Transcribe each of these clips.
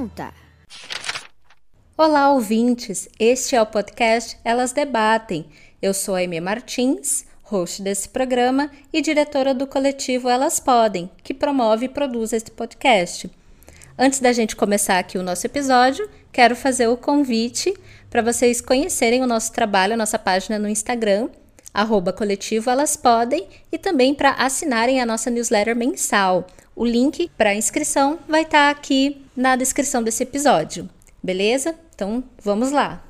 conta. Olá, ouvintes! Este é o podcast Elas Debatem. Eu sou a Amy Martins, host desse programa e diretora do coletivo Elas Podem, que promove e produz este podcast. Antes da gente começar aqui o nosso episódio, quero fazer o convite para vocês conhecerem o nosso trabalho, a nossa página no Instagram, arroba coletivo Elas Podem, e também para assinarem a nossa newsletter mensal. O link para inscrição vai estar tá aqui na descrição desse episódio, beleza? Então vamos lá!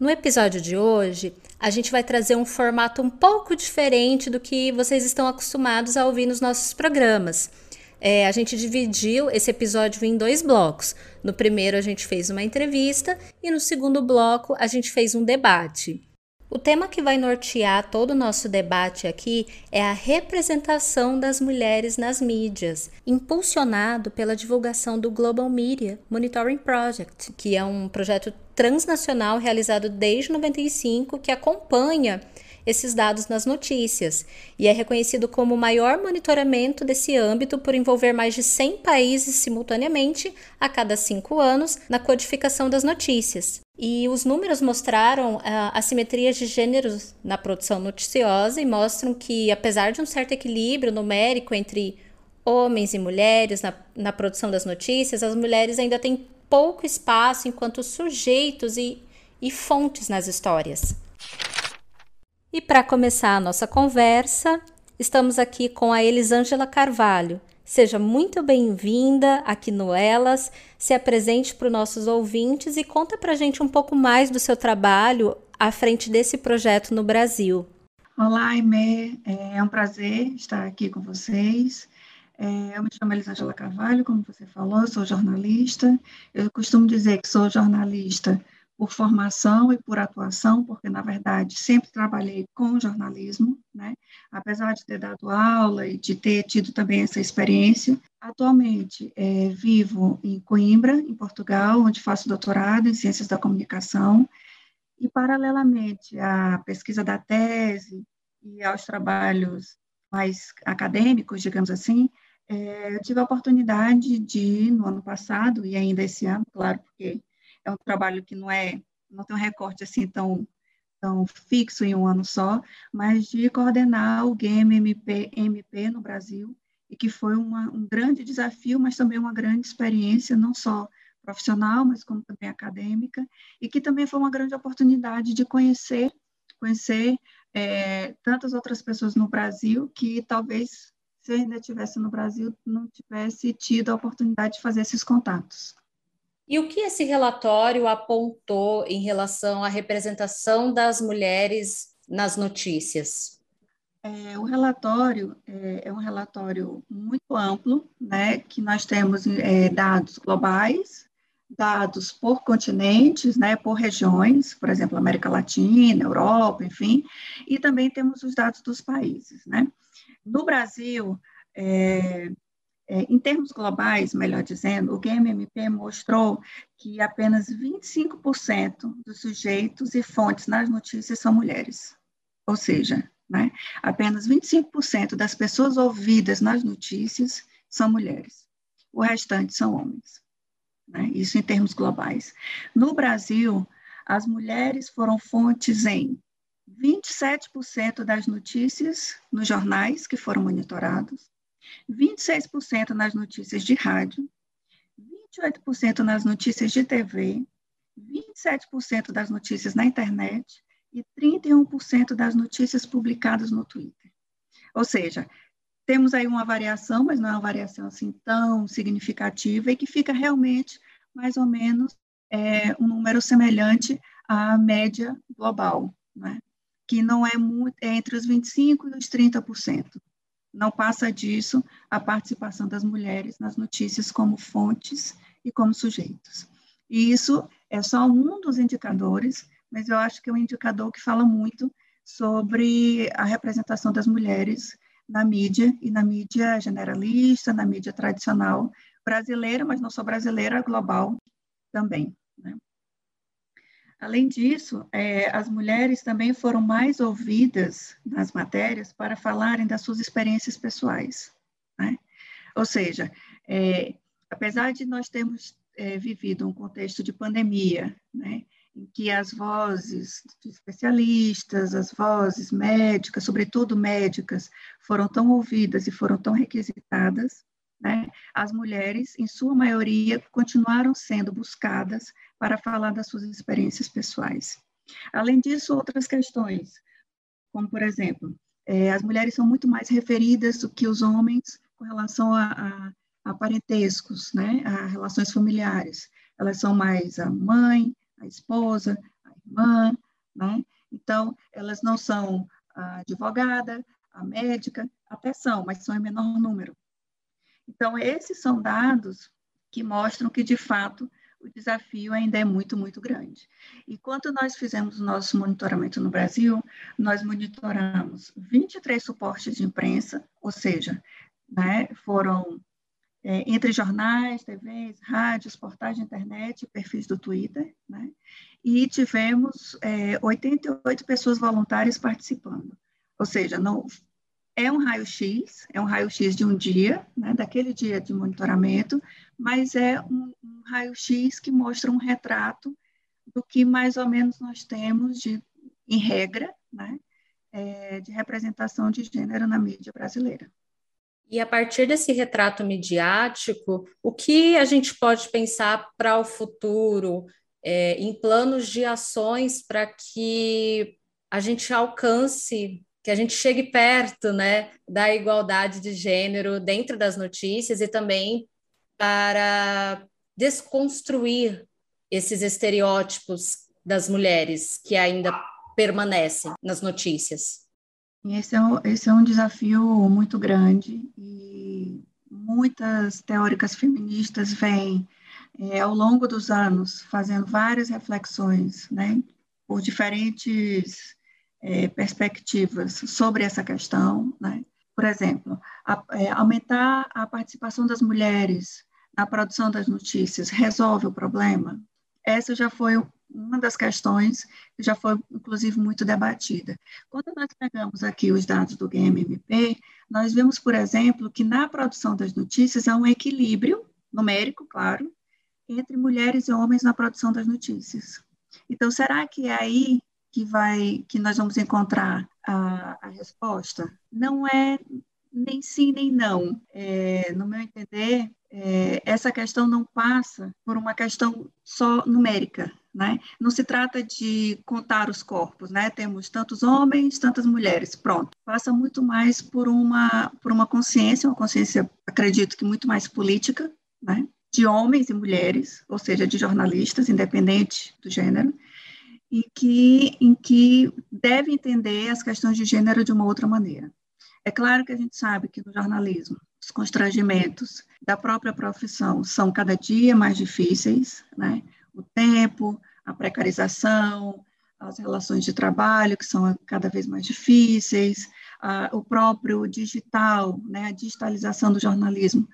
No episódio de hoje, a gente vai trazer um formato um pouco diferente do que vocês estão acostumados a ouvir nos nossos programas. É, a gente dividiu esse episódio em dois blocos. No primeiro, a gente fez uma entrevista e no segundo bloco, a gente fez um debate. O tema que vai nortear todo o nosso debate aqui é a representação das mulheres nas mídias, impulsionado pela divulgação do Global Media Monitoring Project, que é um projeto transnacional realizado desde 95 que acompanha esses dados nas notícias e é reconhecido como o maior monitoramento desse âmbito por envolver mais de 100 países simultaneamente a cada cinco anos na codificação das notícias. E os números mostraram uh, assimetrias de gêneros na produção noticiosa e mostram que, apesar de um certo equilíbrio numérico entre homens e mulheres na, na produção das notícias, as mulheres ainda têm pouco espaço enquanto sujeitos e, e fontes nas histórias. E para começar a nossa conversa, estamos aqui com a Elisângela Carvalho. Seja muito bem-vinda aqui no Elas, se apresente para os nossos ouvintes e conta para a gente um pouco mais do seu trabalho à frente desse projeto no Brasil. Olá, Aimee, é um prazer estar aqui com vocês. É, eu me chamo Elisângela Carvalho, como você falou, sou jornalista. Eu costumo dizer que sou jornalista por formação e por atuação, porque, na verdade, sempre trabalhei com jornalismo, né? apesar de ter dado aula e de ter tido também essa experiência. Atualmente, é, vivo em Coimbra, em Portugal, onde faço doutorado em Ciências da Comunicação, e, paralelamente à pesquisa da tese e aos trabalhos mais acadêmicos, digamos assim, é, eu tive a oportunidade de, no ano passado, e ainda esse ano, claro, porque é um trabalho que não é, não tem um recorte assim tão, tão fixo em um ano só, mas de coordenar o Game MP, MP no Brasil, e que foi uma, um grande desafio, mas também uma grande experiência, não só profissional, mas como também acadêmica, e que também foi uma grande oportunidade de conhecer, conhecer é, tantas outras pessoas no Brasil que talvez, se ainda estivesse no Brasil, não tivesse tido a oportunidade de fazer esses contatos. E o que esse relatório apontou em relação à representação das mulheres nas notícias? É, o relatório é, é, um relatório muito amplo, né, que nós temos é, dados globais, dados por continentes, né, por regiões, por exemplo, América Latina, Europa, enfim, e também temos os dados dos países, né. No Brasil, é, é, em termos globais, melhor dizendo, o GMMP mostrou que apenas 25% dos sujeitos e fontes nas notícias são mulheres. Ou seja, né, apenas 25% das pessoas ouvidas nas notícias são mulheres. O restante são homens. Né, isso em termos globais. No Brasil, as mulheres foram fontes em 27% das notícias nos jornais que foram monitorados, 26% nas notícias de rádio, 28% nas notícias de TV, 27% das notícias na internet e 31% das notícias publicadas no Twitter. Ou seja, temos aí uma variação, mas não é uma variação assim tão significativa e que fica realmente mais ou menos é, um número semelhante à média global, né? que não é muito, é entre os 25% e os 30% não passa disso a participação das mulheres nas notícias como fontes e como sujeitos. E isso é só um dos indicadores, mas eu acho que é um indicador que fala muito sobre a representação das mulheres na mídia e na mídia generalista, na mídia tradicional brasileira, mas não só brasileira, global também. Né? Além disso, é, as mulheres também foram mais ouvidas nas matérias para falarem das suas experiências pessoais. Né? Ou seja, é, apesar de nós termos é, vivido um contexto de pandemia, né, em que as vozes de especialistas, as vozes médicas, sobretudo médicas, foram tão ouvidas e foram tão requisitadas, né, as mulheres, em sua maioria, continuaram sendo buscadas para falar das suas experiências pessoais. Além disso, outras questões, como, por exemplo, é, as mulheres são muito mais referidas do que os homens com relação a, a, a parentescos, né, a relações familiares. Elas são mais a mãe, a esposa, a irmã, né? Então, elas não são a advogada, a médica, até são, mas são em menor número. Então, esses são dados que mostram que, de fato, o desafio ainda é muito, muito grande. E quando nós fizemos o nosso monitoramento no Brasil, nós monitoramos 23 suportes de imprensa, ou seja, né, foram é, entre jornais, TVs, rádios, portais de internet, perfis do Twitter, né? E tivemos é, 88 pessoas voluntárias participando. Ou seja, não é um raio-x, é um raio-x de um dia, né, daquele dia de monitoramento, mas é um, um raio-x que mostra um retrato do que mais ou menos nós temos de, em regra, né, é, de representação de gênero na mídia brasileira. E a partir desse retrato midiático, o que a gente pode pensar para o futuro, é, em planos de ações para que a gente alcance, que a gente chegue perto né, da igualdade de gênero dentro das notícias e também para desconstruir esses estereótipos das mulheres que ainda permanecem nas notícias? Esse é, um, esse é um desafio muito grande e muitas teóricas feministas vêm, é, ao longo dos anos, fazendo várias reflexões, né, por diferentes é, perspectivas sobre essa questão, né. Por exemplo, a, é, aumentar a participação das mulheres na produção das notícias resolve o problema? Essa já foi uma das questões que já foi, inclusive, muito debatida. Quando nós pegamos aqui os dados do GMMP, nós vemos, por exemplo, que na produção das notícias há um equilíbrio, numérico, claro, entre mulheres e homens na produção das notícias. Então, será que é aí que vai que nós vamos encontrar a, a resposta? Não é nem sim nem não. É, no meu entender, é, essa questão não passa por uma questão só numérica, né? Não se trata de contar os corpos, né? Temos tantos homens, tantas mulheres, pronto. Passa muito mais por uma por uma consciência, uma consciência, acredito que muito mais política, né? De homens e mulheres, ou seja, de jornalistas, independente do gênero, e que em que deve entender as questões de gênero de uma outra maneira. É claro que a gente sabe que no jornalismo os constrangimentos da própria profissão são cada dia mais difíceis, né? O tempo, a precarização, as relações de trabalho que são cada vez mais difíceis, a, o próprio digital, né? A digitalização do jornalismo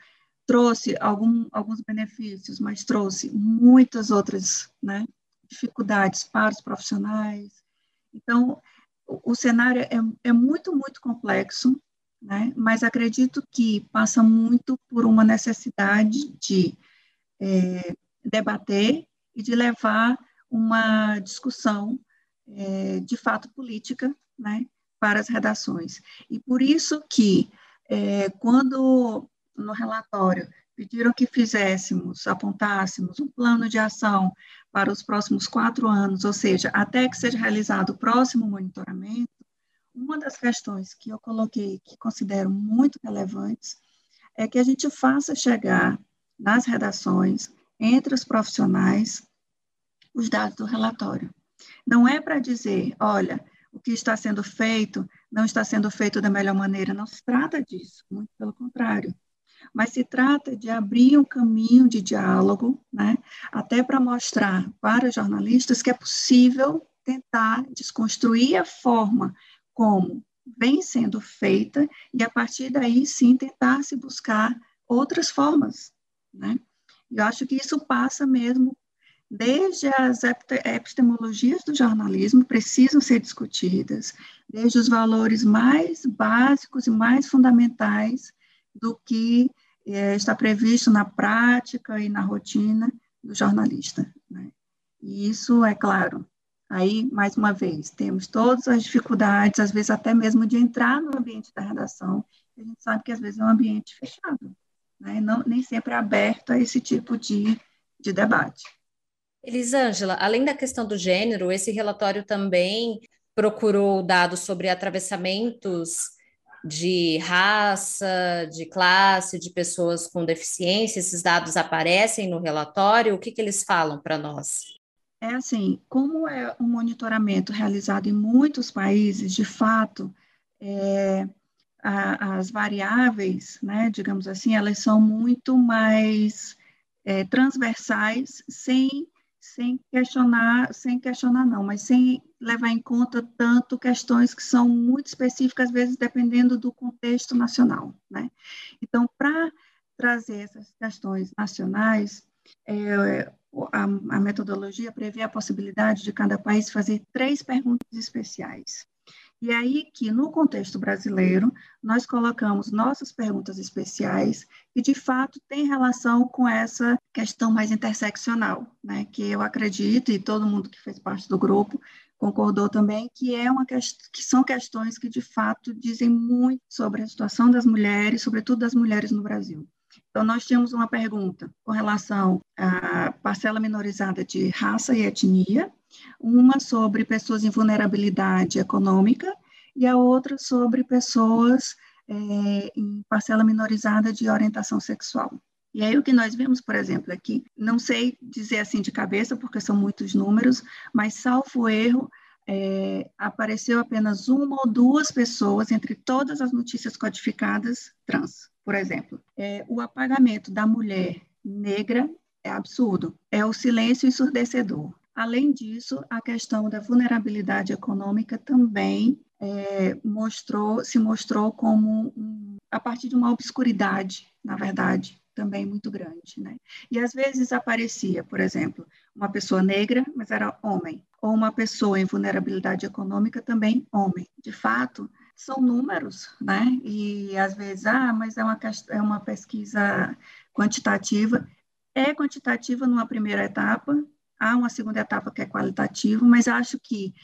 trouxe algum, alguns benefícios, mas trouxe muitas outras, né? Dificuldades para os profissionais. Então, o, cenário é, é muito, muito complexo, né? mas acredito que passa muito por uma necessidade de é, debater e de levar uma discussão é, de fato política né, para as redações. E por isso que, é, quando no relatório pediram que fizéssemos, apontássemos um plano de ação para os próximos quatro anos, ou seja, até que seja realizado o próximo monitoramento, uma das questões que eu coloquei que considero muito relevantes é que a gente faça chegar nas redações, entre os profissionais, os dados do relatório. Não é para dizer, olha, o que está sendo feito não está sendo feito da melhor maneira, não se trata disso, muito pelo contrário mas se trata de abrir um caminho de diálogo, né, até para mostrar para jornalistas que é possível tentar desconstruir a forma como vem sendo feita e a partir daí sim tentar se buscar outras formas, né? Eu acho que isso passa mesmo desde as epistemologias do jornalismo precisam ser discutidas, desde os valores mais básicos e mais fundamentais do que é, está previsto na prática e na rotina do jornalista. Né? E isso, é claro, aí, mais uma vez, temos todas as dificuldades, às vezes até mesmo de entrar no ambiente da redação, a gente sabe que às vezes é um ambiente fechado, né? Não, nem sempre é aberto a esse tipo de, de debate. Elisângela, além da questão do gênero, esse relatório também procurou dados sobre atravessamentos de raça, de classe, de pessoas com deficiência, esses dados aparecem no relatório? O que, que eles falam para nós? É assim, como é um monitoramento realizado em muitos países, de fato, é, a, as variáveis, né, digamos assim, elas são muito mais é, transversais, sem, sem questionar, sem questionar não, mas sem levar em conta tanto questões que são muito específicas, às vezes dependendo do contexto nacional, né? Então, para trazer essas questões nacionais, é, a, a metodologia prevê a possibilidade de cada país fazer três perguntas especiais. E aí que, no contexto brasileiro, nós colocamos nossas perguntas especiais que, de fato, tem relação com essa questão mais interseccional, né? que eu acredito, e todo mundo que fez parte do grupo concordou também, que, é uma que são questões que, de fato, dizem muito sobre a situação das mulheres, sobretudo das mulheres no Brasil. Então, nós tínhamos uma pergunta com relação à parcela minorizada de raça e etnia, uma sobre pessoas em vulnerabilidade econômica e a outra sobre pessoas é, em parcela minorizada de orientação sexual. E aí o que nós vemos, por exemplo, aqui, não sei dizer assim de cabeça, porque são muitos números, mas salvo erro, é, apareceu apenas uma ou duas pessoas entre todas as notícias codificadas trans, por exemplo. É, o apagamento da mulher negra é absurdo, é o silêncio ensurdecedor. Além disso, a questão da vulnerabilidade econômica também é, mostrou, se mostrou como um, a partir de uma obscuridade, na verdade, também muito grande, né? E às vezes aparecia, por exemplo, uma pessoa negra, mas era homem, ou uma pessoa em vulnerabilidade econômica também homem. De fato, são números, né? E às vezes, ah, mas é uma, é uma pesquisa quantitativa. É quantitativa numa primeira etapa, há uma segunda etapa que é qualitativa, mas acho que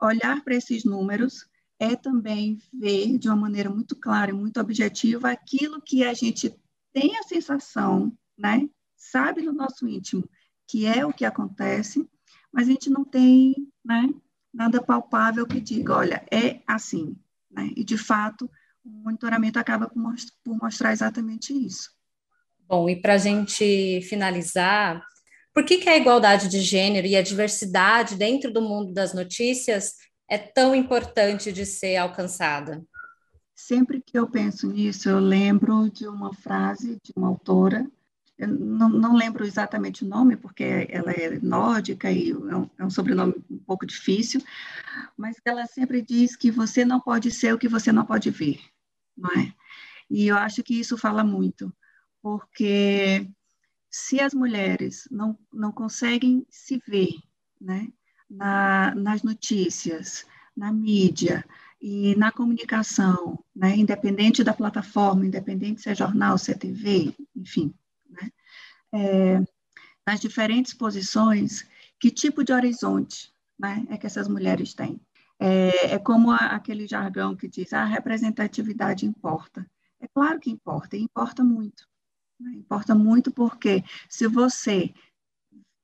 olhar para esses números é também ver de uma maneira muito clara e muito objetiva aquilo que a gente tem a sensação, né? Sabe no nosso íntimo que é o que acontece, mas a gente não tem, né? Nada palpável que diga, olha, é assim, né? E de fato, o monitoramento acaba por mostrar exatamente isso. Bom, e para a gente finalizar, por que, que a igualdade de gênero e a diversidade dentro do mundo das notícias é tão importante de ser alcançada? Sempre que eu penso nisso, eu lembro de uma frase de uma autora, não, não lembro exatamente o nome, porque ela é nórdica e é um, é um sobrenome um pouco difícil, mas ela sempre diz que você não pode ser o que você não pode ver, não é? E eu acho que isso fala muito, porque se as mulheres não, não conseguem se ver né, na, nas notícias, na mídia, e na comunicação, né, independente da plataforma, independente se é jornal, se é TV, enfim, né, é, nas diferentes posições, que tipo de horizonte né, é que essas mulheres têm? É, é como a, aquele jargão que diz, a representatividade importa. É claro que importa, e importa muito. Né, importa muito porque se você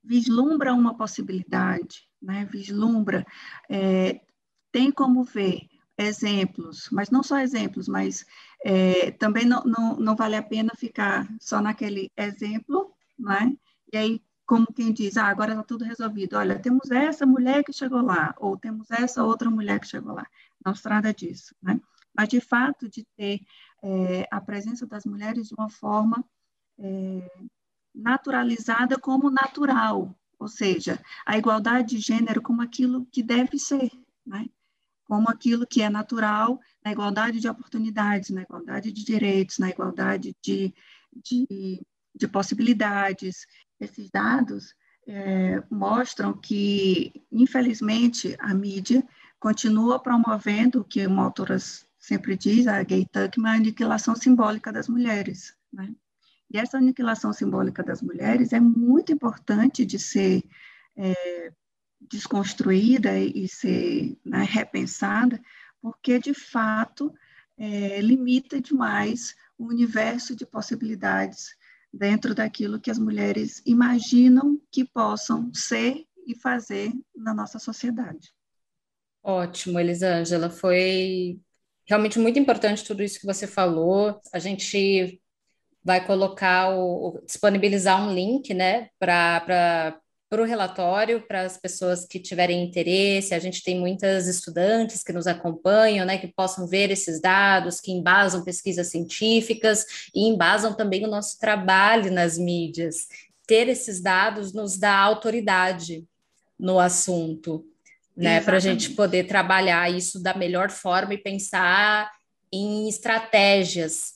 vislumbra uma possibilidade, né, vislumbra, é, tem como ver exemplos, mas não só exemplos, mas é, também não, não, não vale a pena ficar só naquele exemplo, né? E aí, como quem diz, ah, agora está tudo resolvido. Olha, temos essa mulher que chegou lá, ou temos essa outra mulher que chegou lá. Não se trata disso, né? Mas, de fato, de ter é, a presença das mulheres de uma forma é, naturalizada como natural, ou seja, a igualdade de gênero como aquilo que deve ser, né? Como aquilo que é natural na igualdade de oportunidades, na igualdade de direitos, na igualdade de, de, de possibilidades. Esses dados é, mostram que, infelizmente, a mídia continua promovendo o que uma autora sempre diz, a Gay Tuckman, a aniquilação simbólica das mulheres. Né? E essa aniquilação simbólica das mulheres é muito importante de ser é, desconstruída e ser né, repensada, porque, de fato, é, limita demais o universo de possibilidades dentro daquilo que as mulheres imaginam que possam ser e fazer na nossa sociedade. Ótimo, Elisângela. Foi realmente muito importante tudo isso que você falou. A gente vai colocar o, disponibilizar um link, né, para para o relatório, para as pessoas que tiverem interesse. A gente tem muitas estudantes que nos acompanham, né, que possam ver esses dados, que embasam pesquisas científicas e embasam também o nosso trabalho nas mídias. Ter esses dados nos dá autoridade no assunto, né, para a gente poder trabalhar isso da melhor forma e pensar em estratégias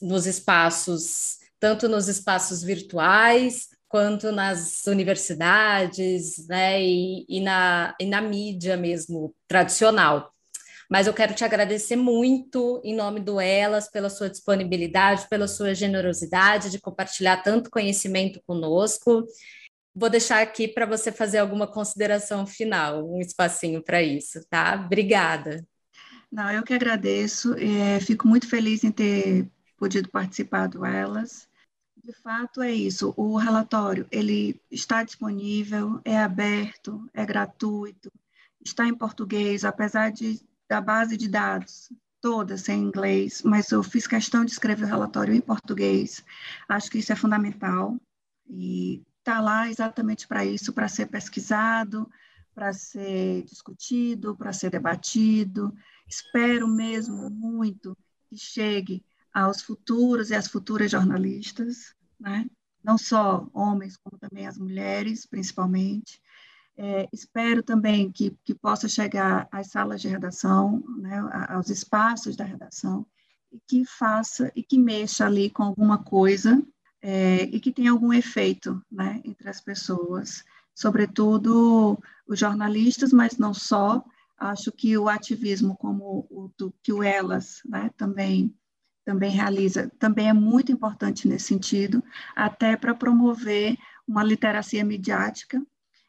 nos espaços, tanto nos espaços virtuais quanto nas universidades, né, e, e, na, e na mídia mesmo, tradicional. Mas eu quero te agradecer muito, em nome do Elas, pela sua disponibilidade, pela sua generosidade de compartilhar tanto conhecimento conosco. Vou deixar aqui para você fazer alguma consideração final, um espacinho para isso, tá? Obrigada. Não, eu que agradeço. É, fico muito feliz em ter podido participar do Elas. De fato, é isso. O relatório ele está disponível, é aberto, é gratuito, está em português, apesar de da base de dados toda ser em inglês, mas eu fiz questão de escrever o relatório em português. Acho que isso é fundamental e está lá exatamente para isso, para ser pesquisado, para ser discutido, para ser debatido. Espero mesmo muito que chegue aos futuros e às futuras jornalistas, né? não só homens, como também as mulheres, principalmente. É, espero também que, que possa chegar às salas de redação, né, aos espaços da redação, e que faça e que mexa ali com alguma coisa é, e que tenha algum efeito né, entre as pessoas, sobretudo os jornalistas, mas não só. Acho que o ativismo, como o do, que o Elas né, também também realiza, também é muito importante nesse sentido, até para promover uma literacia midiática,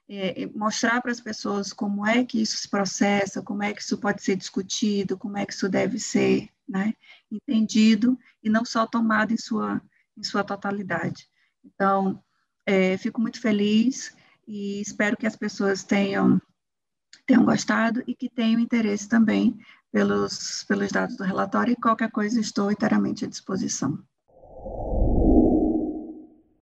é, mostrar para as pessoas como é que isso se processa, como é que isso pode ser discutido, como é que isso deve ser né, entendido e não só tomado em sua, em sua totalidade. Então, é, fico muito feliz e espero que as pessoas tenham, tenham gostado e que tenham interesse também pelos, pelos dados do relatório e qualquer coisa estou inteiramente à disposição.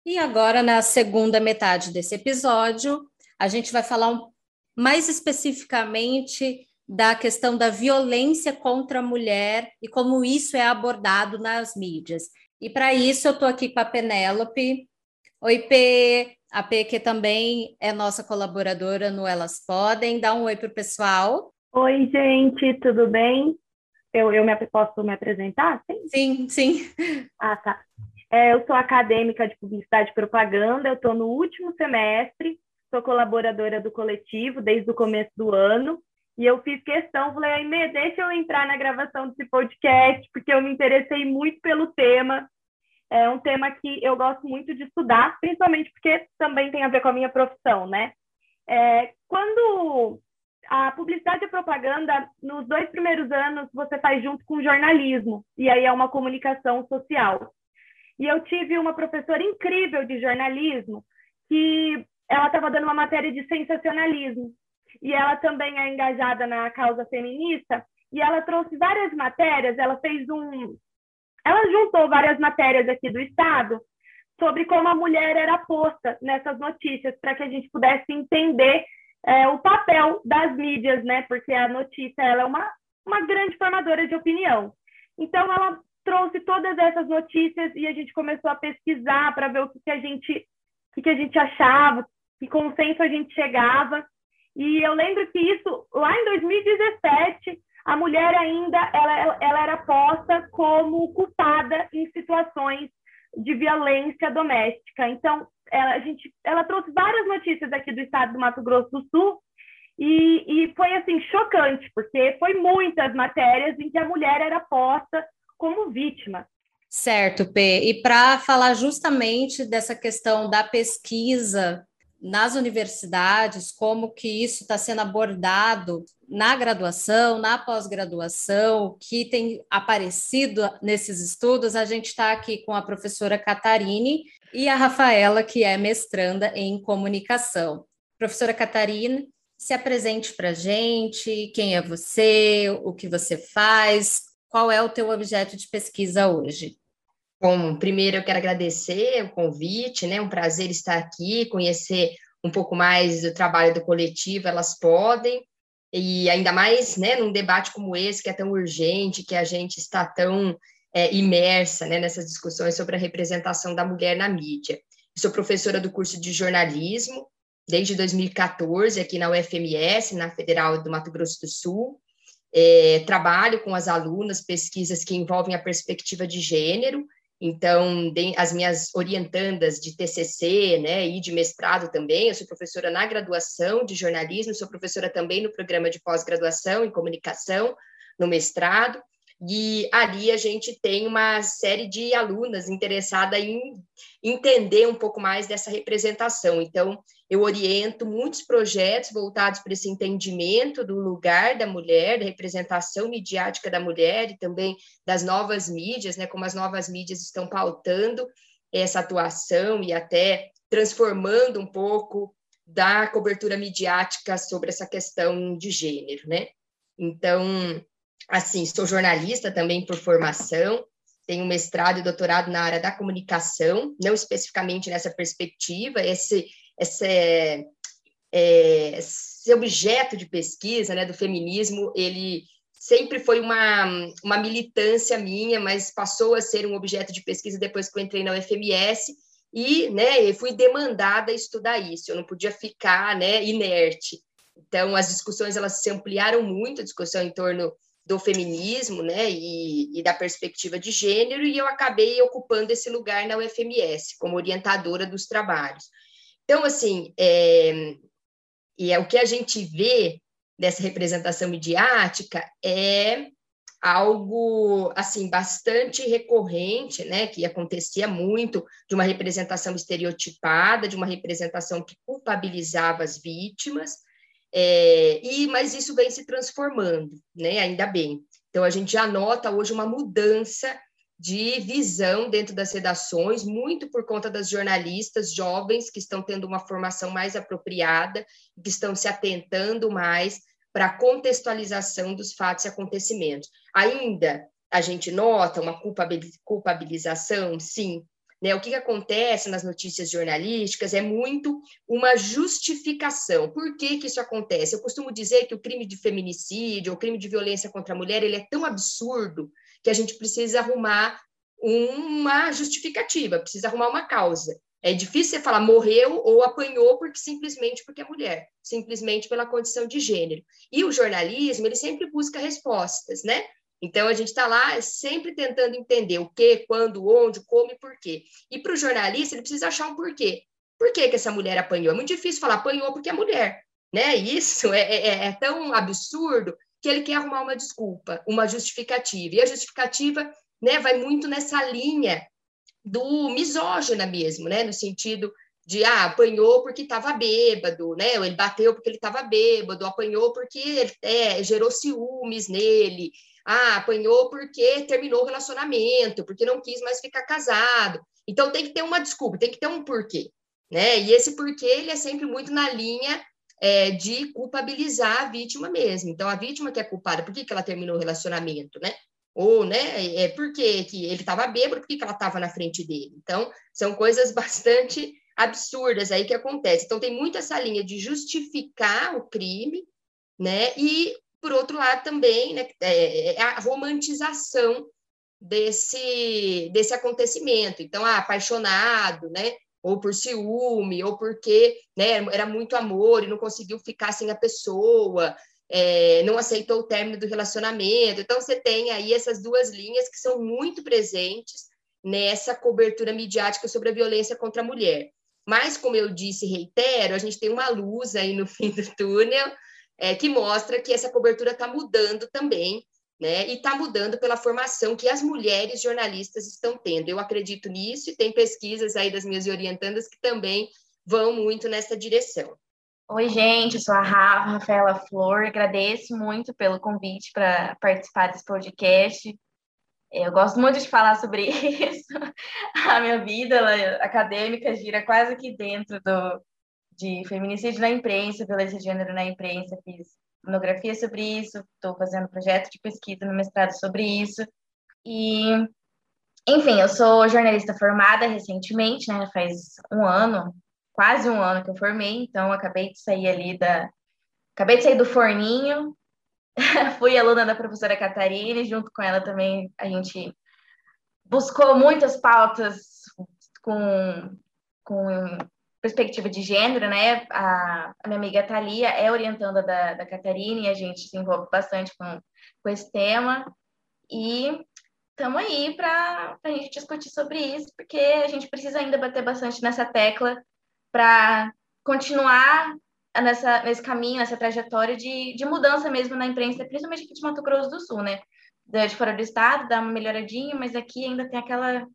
E agora, na segunda metade desse episódio, a gente vai falar um, mais especificamente da questão da violência contra a mulher e como isso é abordado nas mídias. E para isso eu estou aqui com a Penélope. Oi, P. A P, que também é nossa colaboradora no Elas Podem. Dá um oi para o pessoal. Oi, gente, tudo bem? Eu, eu me, posso me apresentar? Sim, sim. sim. Ah, tá. É, eu sou acadêmica de publicidade e propaganda, eu estou no último semestre, sou colaboradora do coletivo desde o começo do ano, e eu fiz questão, falei, Aime, deixa eu entrar na gravação desse podcast, porque eu me interessei muito pelo tema. É um tema que eu gosto muito de estudar, principalmente porque também tem a ver com a minha profissão, né? É, quando a publicidade e propaganda, nos dois primeiros anos, você faz junto com jornalismo, e aí é uma comunicação social. E eu tive uma professora incrível de jornalismo, que ela estava dando uma matéria de sensacionalismo, e ela também é engajada na causa feminista, e ela trouxe várias matérias, ela fez um... Ela juntou várias matérias aqui do Estado sobre como a mulher era posta nessas notícias, para que a gente pudesse entender é, o papel das mídias, né? Porque a notícia ela é uma, uma grande formadora de opinião. Então, ela trouxe todas essas notícias e a gente começou a pesquisar para ver o que, que a gente o que, que a gente achava, que consenso a gente chegava. E eu lembro que isso, lá em 2017, a mulher ainda ela, ela era posta como culpada em situações de violência doméstica. Então, ela, a gente, ela trouxe várias notícias aqui do estado do Mato Grosso do Sul e, e foi assim chocante, porque foi muitas matérias em que a mulher era posta como vítima. Certo, P. E para falar justamente dessa questão da pesquisa nas universidades, como que isso está sendo abordado na graduação, na pós-graduação, que tem aparecido nesses estudos, a gente está aqui com a professora Catarine e a Rafaela, que é mestranda em comunicação. Professora Catarina, se apresente para a gente, quem é você, o que você faz, qual é o teu objeto de pesquisa hoje? Bom, primeiro eu quero agradecer o convite, né? Um prazer estar aqui, conhecer um pouco mais do trabalho do coletivo, elas podem, e ainda mais, né, num debate como esse, que é tão urgente, que a gente está tão é, imersa, né, nessas discussões sobre a representação da mulher na mídia. Sou professora do curso de jornalismo, desde 2014, aqui na UFMS, na Federal do Mato Grosso do Sul, é, trabalho com as alunas, pesquisas que envolvem a perspectiva de gênero, então, as minhas orientandas de TCC, né, e de mestrado também, eu sou professora na graduação de jornalismo, sou professora também no programa de pós-graduação em comunicação, no mestrado, e ali a gente tem uma série de alunas interessadas em entender um pouco mais dessa representação. Então, eu oriento muitos projetos voltados para esse entendimento do lugar da mulher, da representação midiática da mulher e também das novas mídias, né, como as novas mídias estão pautando essa atuação e até transformando um pouco da cobertura midiática sobre essa questão de gênero, né? Então, assim, sou jornalista também por formação, tenho mestrado e doutorado na área da comunicação, não especificamente nessa perspectiva, esse, esse, é, esse objeto de pesquisa, né, do feminismo, ele sempre foi uma, uma militância minha, mas passou a ser um objeto de pesquisa depois que eu entrei na UFMS, e, né, fui demandada a estudar isso, eu não podia ficar, né, inerte. Então, as discussões, elas se ampliaram muito, a discussão em torno do feminismo, né, e, e, da perspectiva de gênero, e eu acabei ocupando esse lugar na UFMS, como orientadora dos trabalhos. Então, assim, é, e é o que a gente vê dessa representação midiática é algo, assim, bastante recorrente, né, que acontecia muito, de uma representação estereotipada, de uma representação que culpabilizava as vítimas, é, e mas isso vem se transformando, né? Ainda bem. Então a gente já nota hoje uma mudança de visão dentro das redações, muito por conta das jornalistas jovens que estão tendo uma formação mais apropriada, que estão se atentando mais para a contextualização dos fatos e acontecimentos. Ainda a gente nota uma culpabilização, sim, né? O que, que acontece nas notícias jornalísticas é muito uma justificação. Por que, que isso acontece? Eu costumo dizer que o crime de feminicídio, o crime de violência contra a mulher, ele é tão absurdo que a gente precisa arrumar uma justificativa, precisa arrumar uma causa. É difícil você falar morreu ou apanhou porque simplesmente porque é mulher, simplesmente pela condição de gênero. E o jornalismo, ele sempre busca respostas, né? Então, a gente está lá sempre tentando entender o que, quando, onde, como e por quê. E para o jornalista, ele precisa achar um porquê. Por que, que essa mulher apanhou? É muito difícil falar apanhou porque é mulher. Né? Isso é, é, é tão absurdo que ele quer arrumar uma desculpa, uma justificativa. E a justificativa né, vai muito nessa linha do misógina mesmo, né? no sentido de ah, apanhou porque estava bêbado, né? Ele bateu porque ele estava bêbado, apanhou porque é, gerou ciúmes nele, ah, apanhou porque terminou o relacionamento, porque não quis mais ficar casado. Então tem que ter uma desculpa, tem que ter um porquê, né? E esse porquê ele é sempre muito na linha é, de culpabilizar a vítima mesmo. Então a vítima que é culpada, por que, que ela terminou o relacionamento, né? Ou, né, é porque que ele estava bêbado, por que, que ela estava na frente dele? Então, são coisas bastante absurdas aí que acontecem. Então, tem muito essa linha de justificar o crime, né, e por outro lado também, né, é, é a romantização desse, desse acontecimento. Então, ah, apaixonado, né, ou por ciúme, ou porque né, era muito amor e não conseguiu ficar sem a pessoa, é, não aceitou o término do relacionamento. Então, você tem aí essas duas linhas que são muito presentes nessa cobertura midiática sobre a violência contra a mulher. Mas, como eu disse, reitero, a gente tem uma luz aí no fim do túnel, é, que mostra que essa cobertura está mudando também né? E está mudando pela formação que as mulheres jornalistas estão tendo. Eu acredito nisso e tem pesquisas aí das minhas orientandas que também vão muito nessa direção. Oi, gente, eu sou a Rafa, Rafaela Flor, agradeço muito pelo convite para participar desse podcast. Eu gosto muito de falar sobre isso. A minha vida ela, acadêmica gira quase que dentro do, de feminicídio na imprensa, violência de gênero na imprensa. Fiz monografia sobre isso, estou fazendo projeto de pesquisa no mestrado sobre isso. E, enfim, eu sou jornalista formada recentemente, né? Faz um ano, quase um ano que eu formei, então acabei de sair ali da. Acabei de sair do forninho, fui aluna da professora Catarina, junto com ela também a gente buscou muitas pautas com, com perspectiva de gênero, né? A, a minha amiga Thalia é orientanda da, da Catarina e a gente se envolve bastante com, com esse tema. E estamos aí para a gente discutir sobre isso, porque a gente precisa ainda bater bastante nessa tecla para continuar nessa, nesse caminho, nessa trajetória de, de mudança mesmo na imprensa, principalmente aqui de Mato Grosso do Sul, né? De fora do estado, dá uma melhoradinha, mas aqui ainda tem aquela,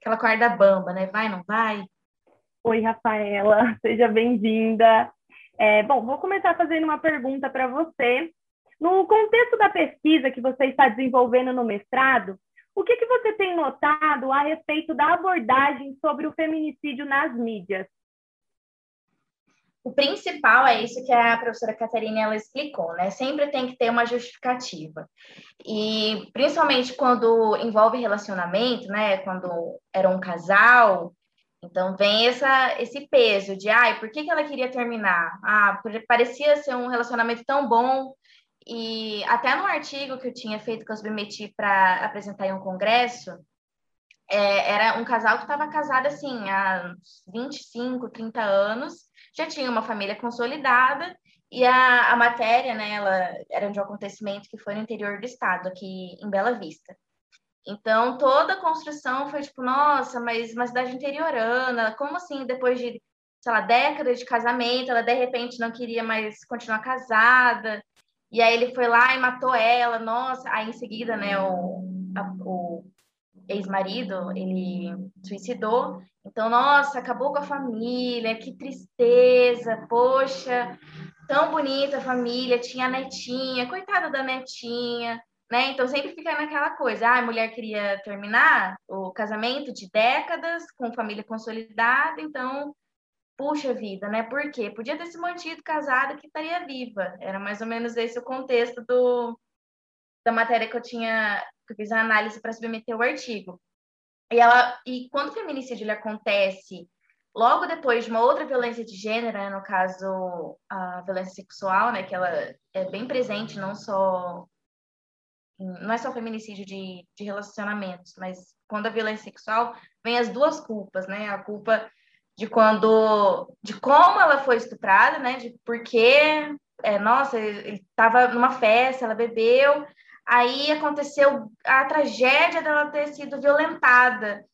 aquela corda bamba, né? Vai, não vai? Oi, Rafaela, seja bem-vinda. É, bom, vou começar fazendo uma pergunta para você. No contexto da pesquisa que você está desenvolvendo no mestrado, o que, que você tem notado a respeito da abordagem sobre o feminicídio nas mídias? O principal é isso que a professora Catarina ela explicou, né? Sempre tem que ter uma justificativa. E principalmente quando envolve relacionamento, né? Quando era um casal, então vem essa, esse peso de, ai, por que, que ela queria terminar? Ah, parecia ser um relacionamento tão bom. E até no artigo que eu tinha feito, que eu submeti para apresentar em um congresso, é, era um casal que estava casado assim há 25, 30 anos, já tinha uma família consolidada, e a, a matéria, né, ela era de um acontecimento que foi no interior do estado, aqui em Bela Vista. Então, toda a construção foi tipo, nossa, mas uma cidade interiorana, como assim, depois de, sei lá, décadas de casamento, ela de repente não queria mais continuar casada, e aí ele foi lá e matou ela, nossa, aí em seguida, né, o, o ex-marido, ele suicidou, então, nossa, acabou com a família, que tristeza, poxa, tão bonita a família, tinha a netinha, coitada da netinha, né? Então sempre fica naquela coisa, ah, a mulher queria terminar o casamento de décadas com família consolidada, então puxa vida, né? Por quê? Podia ter se mantido casada que estaria viva. Era mais ou menos esse o contexto do da matéria que eu tinha que eu fiz a análise para submeter o artigo. E ela e quando o feminicídio acontece logo depois de uma outra violência de gênero, né, no caso a violência sexual, né, que ela é bem presente não só não é só feminicídio de, de relacionamentos, mas quando a violência sexual vem as duas culpas, né? A culpa de quando, de como ela foi estuprada, né? De porque, é, nossa, ele estava numa festa, ela bebeu, aí aconteceu a tragédia dela ter sido violentada.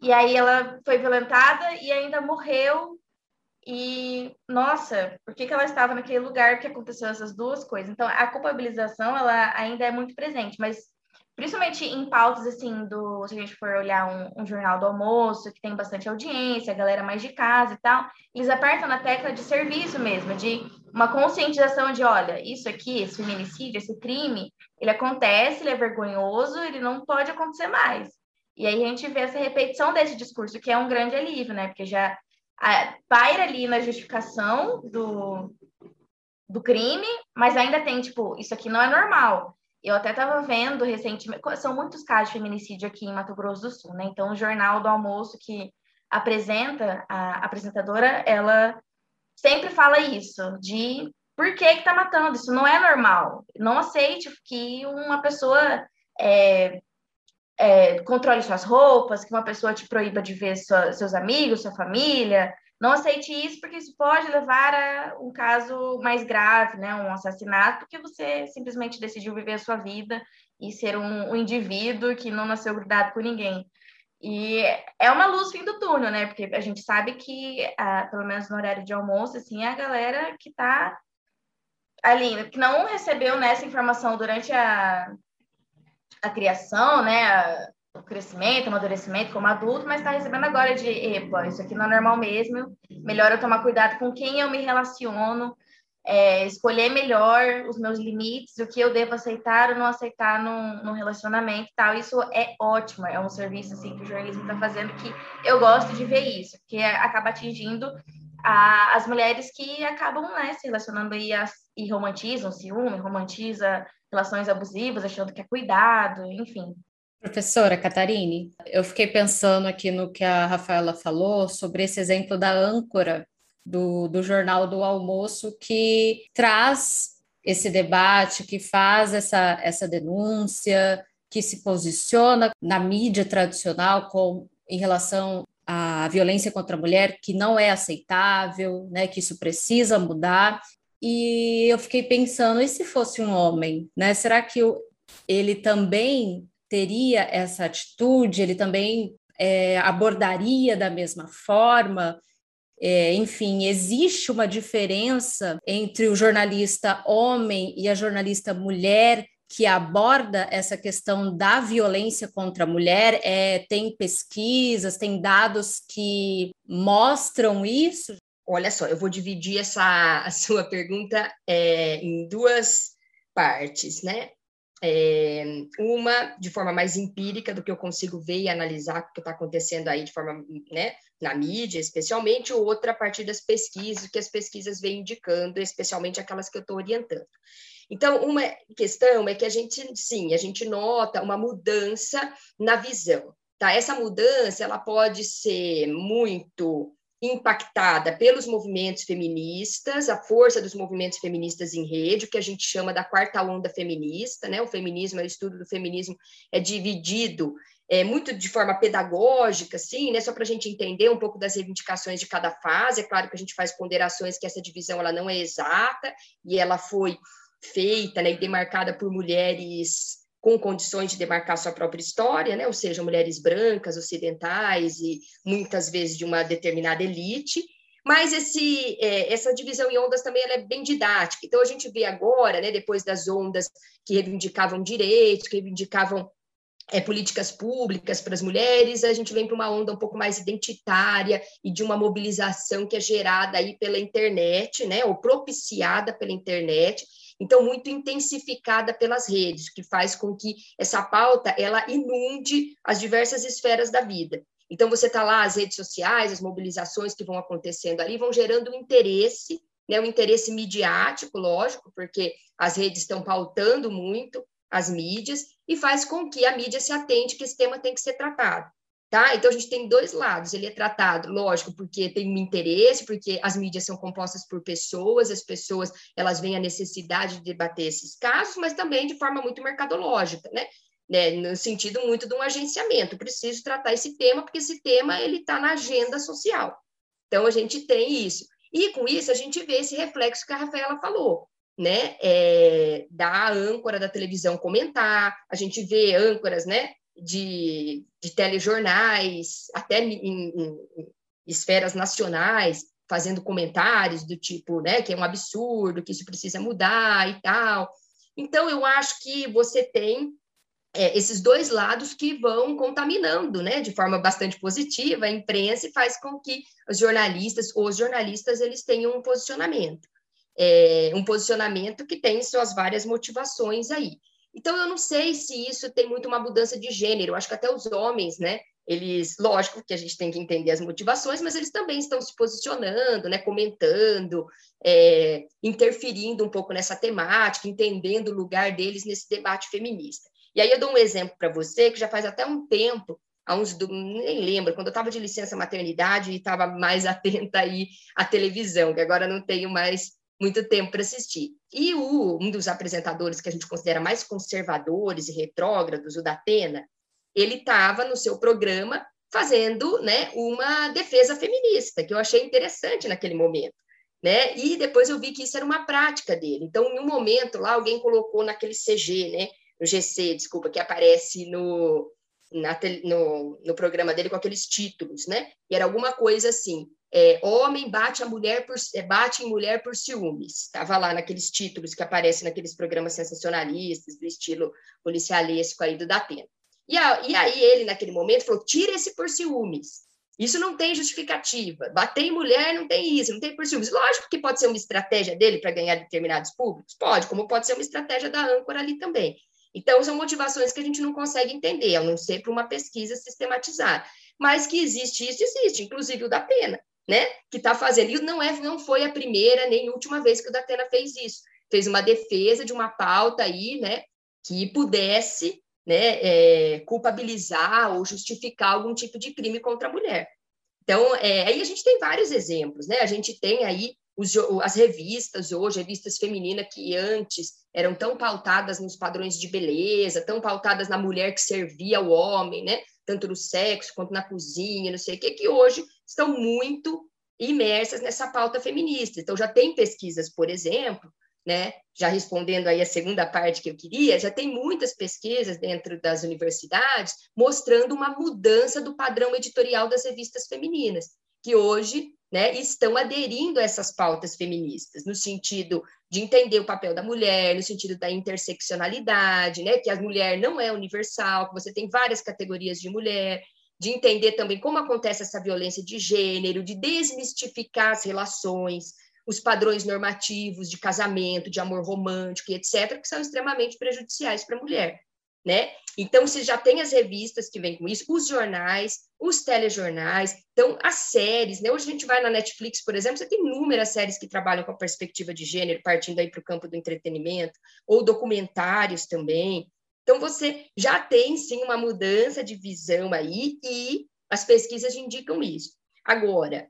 E aí ela foi violentada e ainda morreu e, nossa, por que, que ela estava naquele lugar que aconteceu essas duas coisas? Então, a culpabilização, ela ainda é muito presente, mas principalmente em pautas, assim, do, se a gente for olhar um, um, jornal do almoço, que tem bastante audiência, a galera mais de casa e tal, eles apertam na tecla de serviço mesmo, de uma conscientização de, olha, isso aqui, esse feminicídio, esse crime, ele acontece, ele é vergonhoso, ele não pode acontecer mais. E aí a gente vê essa repetição desse discurso, que é um grande alívio, né? Porque já paira ali na justificação do, do crime, mas ainda tem, tipo, isso aqui não é normal. Eu até estava vendo recentemente, são muitos casos de feminicídio aqui em Mato Grosso do Sul, né? Então, o Jornal do Almoço que apresenta, a apresentadora, ela sempre fala isso, de por que que tá matando, isso não é normal. Não aceite que uma pessoa é, é, controle suas roupas, que uma pessoa te proíba de ver sua, seus amigos, sua família. Não aceite isso, porque isso pode levar a um caso mais grave, né? um assassinato, porque você simplesmente decidiu viver a sua vida e ser um, um indivíduo que não nasceu grudado por ninguém. E é uma luz fim do túnel, né? Porque a gente sabe que, ah, pelo menos no horário de almoço, assim, é a galera que está ali, que não recebeu nessa informação durante a, a criação, né, o crescimento, o amadurecimento como adulto, mas está recebendo agora de, epa, isso aqui não é normal mesmo, melhor eu tomar cuidado com quem eu me relaciono, é, escolher melhor os meus limites, o que eu devo aceitar ou não aceitar num, num relacionamento e tal. Isso é ótimo, é um serviço assim, que o jornalismo está fazendo que eu gosto de ver isso, porque acaba atingindo a, as mulheres que acabam né, se relacionando e, as, e romantizam ciúme, romantiza relações abusivas, achando que é cuidado, enfim. Professora Catarine, eu fiquei pensando aqui no que a Rafaela falou sobre esse exemplo da âncora do, do Jornal do Almoço, que traz esse debate, que faz essa, essa denúncia, que se posiciona na mídia tradicional com, em relação à violência contra a mulher, que não é aceitável, né, que isso precisa mudar. E eu fiquei pensando, e se fosse um homem, né? Será que ele também teria essa atitude? Ele também é, abordaria da mesma forma? É, enfim, existe uma diferença entre o jornalista homem e a jornalista mulher que aborda essa questão da violência contra a mulher? É, tem pesquisas, tem dados que mostram isso? Olha só, eu vou dividir essa a sua pergunta é, em duas partes, né? É, uma de forma mais empírica do que eu consigo ver e analisar o que está acontecendo aí de forma né, na mídia, especialmente, outra a partir das pesquisas, que as pesquisas vêm indicando, especialmente aquelas que eu estou orientando. Então, uma questão é que a gente, sim, a gente nota uma mudança na visão, tá? Essa mudança, ela pode ser muito impactada pelos movimentos feministas, a força dos movimentos feministas em rede, o que a gente chama da quarta onda feminista, né? O feminismo, o estudo do feminismo é dividido é, muito de forma pedagógica, assim, né? Só para a gente entender um pouco das reivindicações de cada fase. É claro que a gente faz ponderações que essa divisão ela não é exata e ela foi feita né, e demarcada por mulheres com condições de demarcar sua própria história, né? ou seja, mulheres brancas, ocidentais e muitas vezes de uma determinada elite, mas esse, é, essa divisão em ondas também é bem didática. Então, a gente vê agora, né, depois das ondas que reivindicavam direitos, que reivindicavam é, políticas públicas para as mulheres, a gente vem para uma onda um pouco mais identitária e de uma mobilização que é gerada aí pela internet, né, ou propiciada pela internet, então muito intensificada pelas redes, que faz com que essa pauta ela inunde as diversas esferas da vida. Então você está lá as redes sociais, as mobilizações que vão acontecendo ali vão gerando um interesse, né, um interesse midiático, lógico, porque as redes estão pautando muito as mídias e faz com que a mídia se atente que esse tema tem que ser tratado. Tá? Então a gente tem dois lados. Ele é tratado, lógico, porque tem um interesse, porque as mídias são compostas por pessoas, as pessoas elas veem a necessidade de debater esses casos, mas também de forma muito mercadológica, né? né? No sentido muito de um agenciamento. Preciso tratar esse tema porque esse tema ele está na agenda social. Então a gente tem isso. E com isso a gente vê esse reflexo que a Rafaela falou, né? É, da âncora da televisão comentar, a gente vê âncoras, né? De, de telejornais, até em, em, esferas nacionais, fazendo comentários do tipo, né, que é um absurdo, que isso precisa mudar e tal. Então, eu acho que você tem é, esses dois lados que vão contaminando, né, de forma bastante positiva a imprensa e faz com que os jornalistas, os jornalistas, eles tenham um posicionamento, é, um posicionamento que tem suas várias motivações aí. Então, eu não sei se isso tem muito uma mudança de gênero. Eu acho que até os homens, né? Eles, lógico que a gente tem que entender as motivações, mas eles também estão se posicionando, né? Comentando, é, interferindo um pouco nessa temática, entendendo o lugar deles nesse debate feminista. E aí eu dou um exemplo para você que já faz até um tempo, há uns nem lembro, quando eu estava de licença maternidade e estava mais atenta aí à televisão, que agora não tenho mais muito tempo para assistir. E o, um dos apresentadores que a gente considera mais conservadores e retrógrados, o da Atena, ele estava no seu programa fazendo né, uma defesa feminista, que eu achei interessante naquele momento. Né? E depois eu vi que isso era uma prática dele. Então, em um momento lá, alguém colocou naquele CG, né, no GC, desculpa, que aparece no, na, no, no programa dele com aqueles títulos, né? E era alguma coisa assim, é, homem bate a mulher por é, bate em mulher por ciúmes. Estava lá naqueles títulos que aparecem naqueles programas sensacionalistas do estilo policialesco aí do Datena. E, a, e aí ele naquele momento falou: tira esse por ciúmes. Isso não tem justificativa. Bater em mulher não tem isso, não tem por ciúmes. Lógico que pode ser uma estratégia dele para ganhar determinados públicos, pode, como pode ser uma estratégia da âncora ali também. Então, são motivações que a gente não consegue entender, a não ser para uma pesquisa sistematizada. Mas que existe isso, existe, inclusive o da pena né, que está fazendo. E não, é, não foi a primeira nem última vez que o Datena fez isso. Fez uma defesa de uma pauta aí, né, que pudesse né, é, culpabilizar ou justificar algum tipo de crime contra a mulher. Então, é, aí a gente tem vários exemplos, né? A gente tem aí os, as revistas hoje, revistas femininas que antes eram tão pautadas nos padrões de beleza, tão pautadas na mulher que servia o homem, né? Tanto no sexo quanto na cozinha, não sei o que, que hoje estão muito imersas nessa pauta feminista. Então, já tem pesquisas, por exemplo, né, já respondendo aí a segunda parte que eu queria, já tem muitas pesquisas dentro das universidades mostrando uma mudança do padrão editorial das revistas femininas, que hoje né, estão aderindo a essas pautas feministas, no sentido de entender o papel da mulher, no sentido da interseccionalidade, né, que a mulher não é universal, que você tem várias categorias de mulher, de entender também como acontece essa violência de gênero, de desmistificar as relações, os padrões normativos de casamento, de amor romântico e etc., que são extremamente prejudiciais para a mulher. Né? Então, você já tem as revistas que vêm com isso, os jornais, os telejornais, então as séries, né? Hoje a gente vai na Netflix, por exemplo, você tem inúmeras séries que trabalham com a perspectiva de gênero, partindo aí para o campo do entretenimento, ou documentários também, então, você já tem, sim, uma mudança de visão aí e as pesquisas indicam isso. Agora,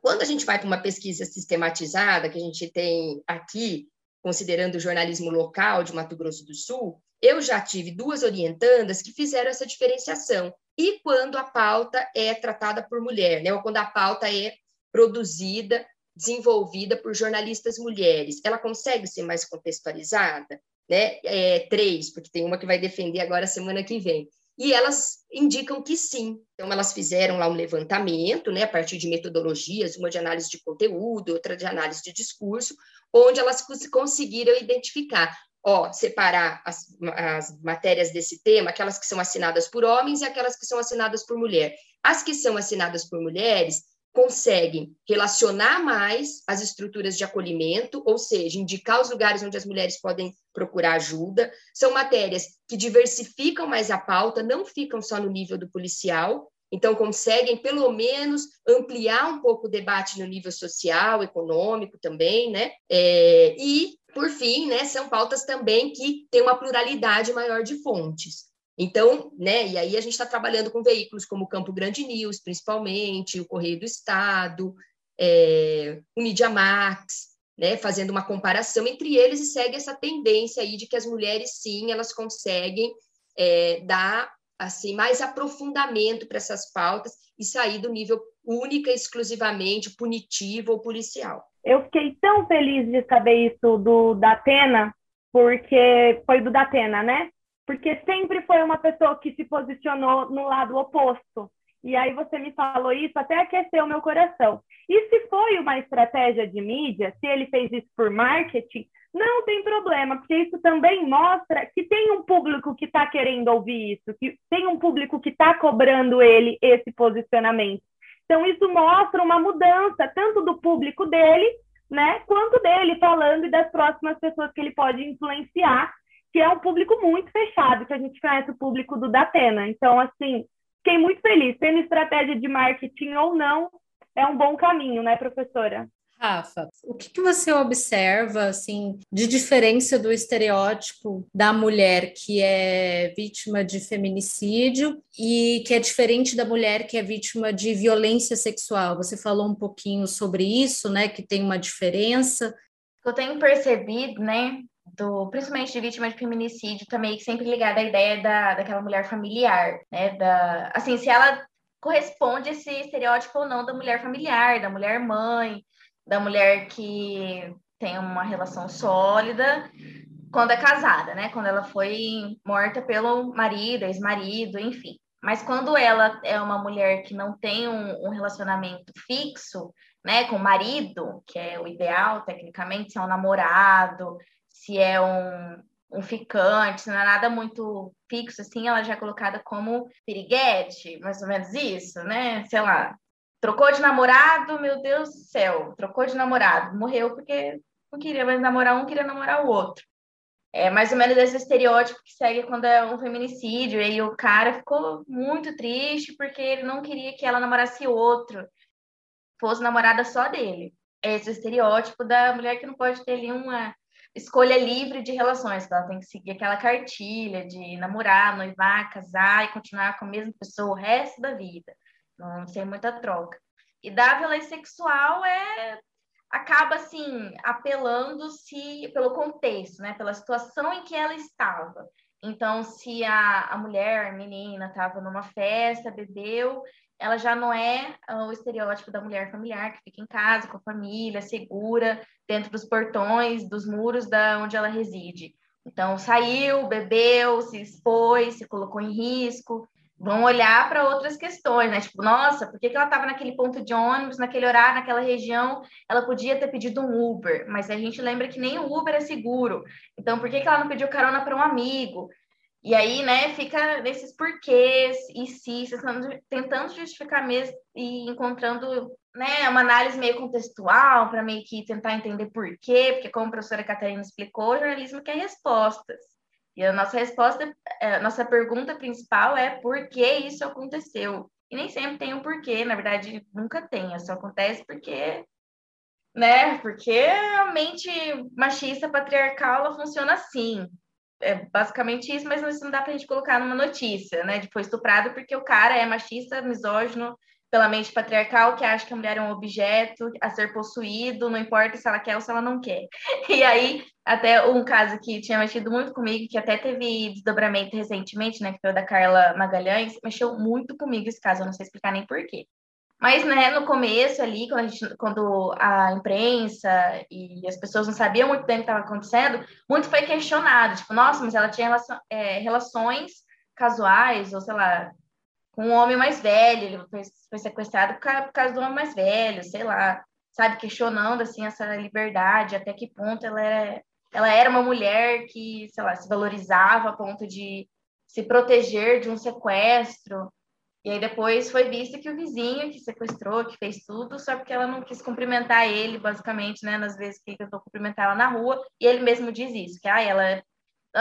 quando a gente vai para uma pesquisa sistematizada, que a gente tem aqui, considerando o jornalismo local de Mato Grosso do Sul, eu já tive duas orientandas que fizeram essa diferenciação. E quando a pauta é tratada por mulher, né? ou quando a pauta é produzida, desenvolvida por jornalistas mulheres, ela consegue ser mais contextualizada? Né? É, três, porque tem uma que vai defender agora semana que vem. E elas indicam que sim. Então, elas fizeram lá um levantamento, né, a partir de metodologias, uma de análise de conteúdo, outra de análise de discurso, onde elas conseguiram identificar, ó, separar as, as matérias desse tema, aquelas que são assinadas por homens e aquelas que são assinadas por mulher. As que são assinadas por mulheres, conseguem relacionar mais as estruturas de acolhimento, ou seja, indicar os lugares onde as mulheres podem procurar ajuda. São matérias que diversificam mais a pauta, não ficam só no nível do policial, então conseguem pelo menos ampliar um pouco o debate no nível social, econômico também, né? É, e por fim, né, são pautas também que têm uma pluralidade maior de fontes. Então, né, e aí a gente está trabalhando com veículos como o Campo Grande News, principalmente, o Correio do Estado, é, o Media Max, né, fazendo uma comparação entre eles e segue essa tendência aí de que as mulheres, sim, elas conseguem é, dar assim mais aprofundamento para essas pautas e sair do nível única exclusivamente punitivo ou policial. Eu fiquei tão feliz de saber isso do Datena, porque foi do Datena, né? Porque sempre foi uma pessoa que se posicionou no lado oposto. E aí você me falou isso, até aqueceu meu coração. E se foi uma estratégia de mídia, se ele fez isso por marketing, não tem problema, porque isso também mostra que tem um público que está querendo ouvir isso, que tem um público que está cobrando ele esse posicionamento. Então, isso mostra uma mudança, tanto do público dele, né, quanto dele falando e das próximas pessoas que ele pode influenciar que é um público muito fechado, que a gente conhece o público do Datena. Então, assim, fiquei muito feliz. Tendo estratégia de marketing ou não, é um bom caminho, né, professora? Rafa, o que, que você observa assim de diferença do estereótipo da mulher que é vítima de feminicídio e que é diferente da mulher que é vítima de violência sexual? Você falou um pouquinho sobre isso, né? Que tem uma diferença. Eu tenho percebido, né, do, principalmente de vítima de feminicídio, também sempre ligada à ideia da, daquela mulher familiar, né? Da, assim, se ela corresponde a esse estereótipo ou não da mulher familiar, da mulher mãe, da mulher que tem uma relação sólida quando é casada, né? Quando ela foi morta pelo marido, ex-marido, enfim. Mas quando ela é uma mulher que não tem um, um relacionamento fixo, né, com o marido, que é o ideal, tecnicamente, se é um namorado, se é um, um ficante, não é nada muito fixo, assim, ela já é colocada como piriguete, mais ou menos isso, né? Sei lá, trocou de namorado, meu Deus do céu, trocou de namorado, morreu porque não queria mais namorar um, queria namorar o outro. É mais ou menos esse estereótipo que segue quando é um feminicídio. E aí o cara ficou muito triste porque ele não queria que ela namorasse outro, fosse namorada só dele. É esse estereótipo da mulher que não pode ter ali uma escolha livre de relações, ela tem que seguir aquela cartilha de namorar, noivar, casar e continuar com a mesma pessoa o resto da vida. Não tem muita troca. E da violência sexual é acaba assim apelando se pelo contexto, né, pela situação em que ela estava. Então, se a, a mulher, a menina, estava numa festa, bebeu, ela já não é o estereótipo da mulher familiar que fica em casa com a família, segura, dentro dos portões, dos muros da onde ela reside. Então, saiu, bebeu, se expôs, se colocou em risco, vão olhar para outras questões, né? Tipo, nossa, por que, que ela estava naquele ponto de ônibus, naquele horário, naquela região? Ela podia ter pedido um Uber, mas a gente lembra que nem o Uber é seguro. Então, por que, que ela não pediu carona para um amigo? E aí, né, fica nesses porquês e se, tentando justificar mesmo e encontrando, né, uma análise meio contextual para meio que tentar entender por quê, porque como a professora Catarina explicou, o jornalismo quer respostas. E a nossa resposta, é, a nossa pergunta principal é por que isso aconteceu? E nem sempre tem um porquê, na verdade, nunca tem, só acontece porque, né? Porque a mente machista patriarcal ela funciona assim. É basicamente isso, mas isso não dá pra gente colocar numa notícia, né? De foi estuprado porque o cara é machista, misógino, pela mente patriarcal que acha que a mulher é um objeto a ser possuído, não importa se ela quer ou se ela não quer. E aí, até um caso que tinha mexido muito comigo, que até teve desdobramento recentemente, né, que foi o da Carla Magalhães, mexeu muito comigo esse caso, eu não sei explicar nem porquê. Mas, né, no começo ali, quando a, gente, quando a imprensa e as pessoas não sabiam muito bem o que estava acontecendo, muito foi questionado, tipo, nossa, mas ela tinha relação, é, relações casuais, ou sei lá, com um homem mais velho, ele foi, foi sequestrado por causa do homem mais velho, sei lá, sabe, questionando, assim, essa liberdade, até que ponto ela era, ela era uma mulher que, sei lá, se valorizava a ponto de se proteger de um sequestro, e aí depois foi visto que o vizinho que sequestrou, que fez tudo, só porque ela não quis cumprimentar ele, basicamente, né, nas vezes que tentou cumprimentar ela na rua, e ele mesmo diz isso, que, ah, ela...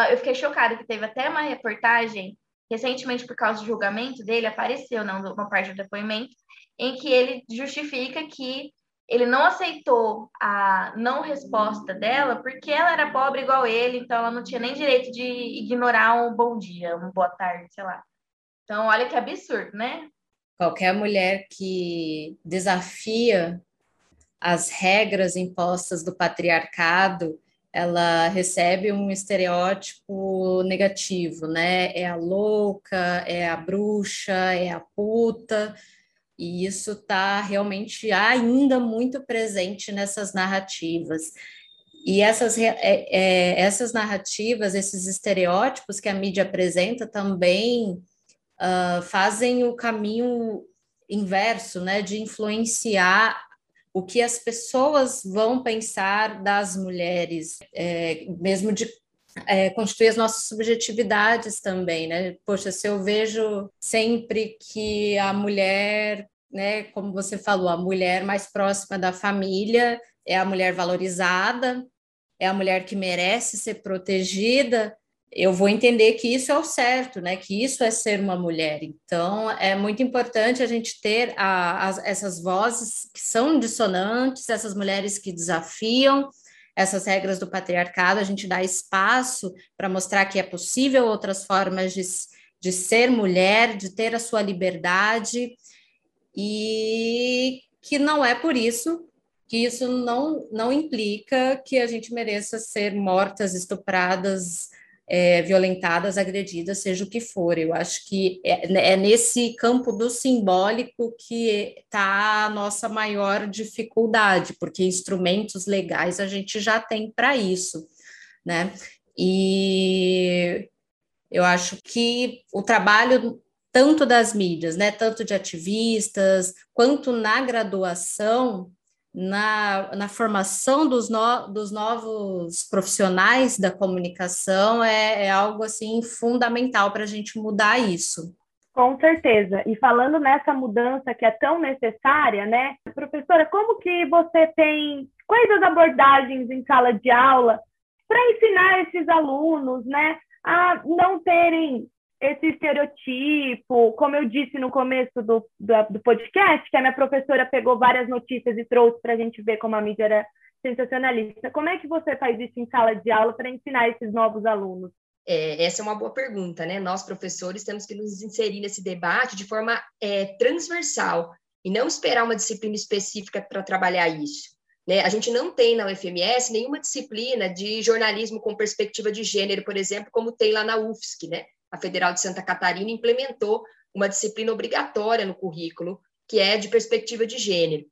Eu fiquei chocada que teve até uma reportagem recentemente, por causa do julgamento dele, apareceu não, uma parte do depoimento em que ele justifica que ele não aceitou a não resposta dela porque ela era pobre igual ele, então ela não tinha nem direito de ignorar um bom dia, uma boa tarde, sei lá. Então, olha que absurdo, né? Qualquer mulher que desafia as regras impostas do patriarcado ela recebe um estereótipo negativo, né? É a louca, é a bruxa, é a puta, e isso está realmente ainda muito presente nessas narrativas. E essas, é, é, essas narrativas, esses estereótipos que a mídia apresenta também uh, fazem o caminho inverso, né, de influenciar o que as pessoas vão pensar das mulheres, é, mesmo de é, constituir as nossas subjetividades também, né? Poxa, se eu vejo sempre que a mulher, né, como você falou, a mulher mais próxima da família é a mulher valorizada, é a mulher que merece ser protegida, eu vou entender que isso é o certo, né? Que isso é ser uma mulher. Então, é muito importante a gente ter a, a, essas vozes que são dissonantes, essas mulheres que desafiam essas regras do patriarcado, a gente dá espaço para mostrar que é possível outras formas de, de ser mulher, de ter a sua liberdade, e que não é por isso que isso não, não implica que a gente mereça ser mortas, estupradas, é, violentadas, agredidas, seja o que for. Eu acho que é, é nesse campo do simbólico que está a nossa maior dificuldade, porque instrumentos legais a gente já tem para isso, né? E eu acho que o trabalho tanto das mídias, né, tanto de ativistas, quanto na graduação, na, na formação dos, no, dos novos profissionais da comunicação, é, é algo assim fundamental para a gente mudar isso. Com certeza. E falando nessa mudança que é tão necessária, né, professora, como que você tem quais as abordagens em sala de aula para ensinar esses alunos, né, a não terem esse estereotipo, como eu disse no começo do, do, do, podcast, que a minha professora pegou várias notícias e trouxe para a gente ver como a mídia era sensacionalista. Como é que você faz isso em sala de aula para ensinar esses novos alunos? É, essa é uma boa pergunta, né? Nós, professores, temos que nos inserir nesse debate de forma é, transversal e não esperar uma disciplina específica para trabalhar isso. Né? A gente não tem na UFMS nenhuma disciplina de jornalismo com perspectiva de gênero, por exemplo, como tem lá na UFSC, né? A Federal de Santa Catarina implementou uma disciplina obrigatória no currículo, que é de perspectiva de gênero.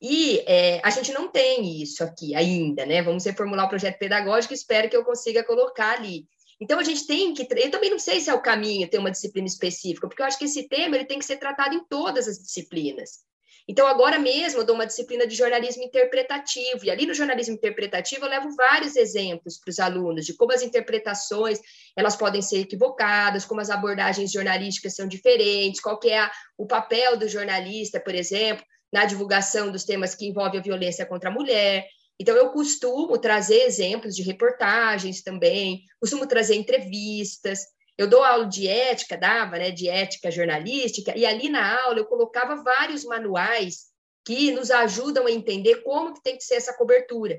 E é, a gente não tem isso aqui ainda, né? Vamos reformular o projeto pedagógico, espero que eu consiga colocar ali. Então, a gente tem que. Eu também não sei se é o caminho ter uma disciplina específica, porque eu acho que esse tema ele tem que ser tratado em todas as disciplinas. Então, agora mesmo, eu dou uma disciplina de jornalismo interpretativo, e ali no jornalismo interpretativo eu levo vários exemplos para os alunos de como as interpretações elas podem ser equivocadas, como as abordagens jornalísticas são diferentes, qual que é a, o papel do jornalista, por exemplo, na divulgação dos temas que envolvem a violência contra a mulher. Então, eu costumo trazer exemplos de reportagens também, costumo trazer entrevistas, eu dou aula de ética, dava, né, de ética jornalística, e ali na aula eu colocava vários manuais que nos ajudam a entender como que tem que ser essa cobertura,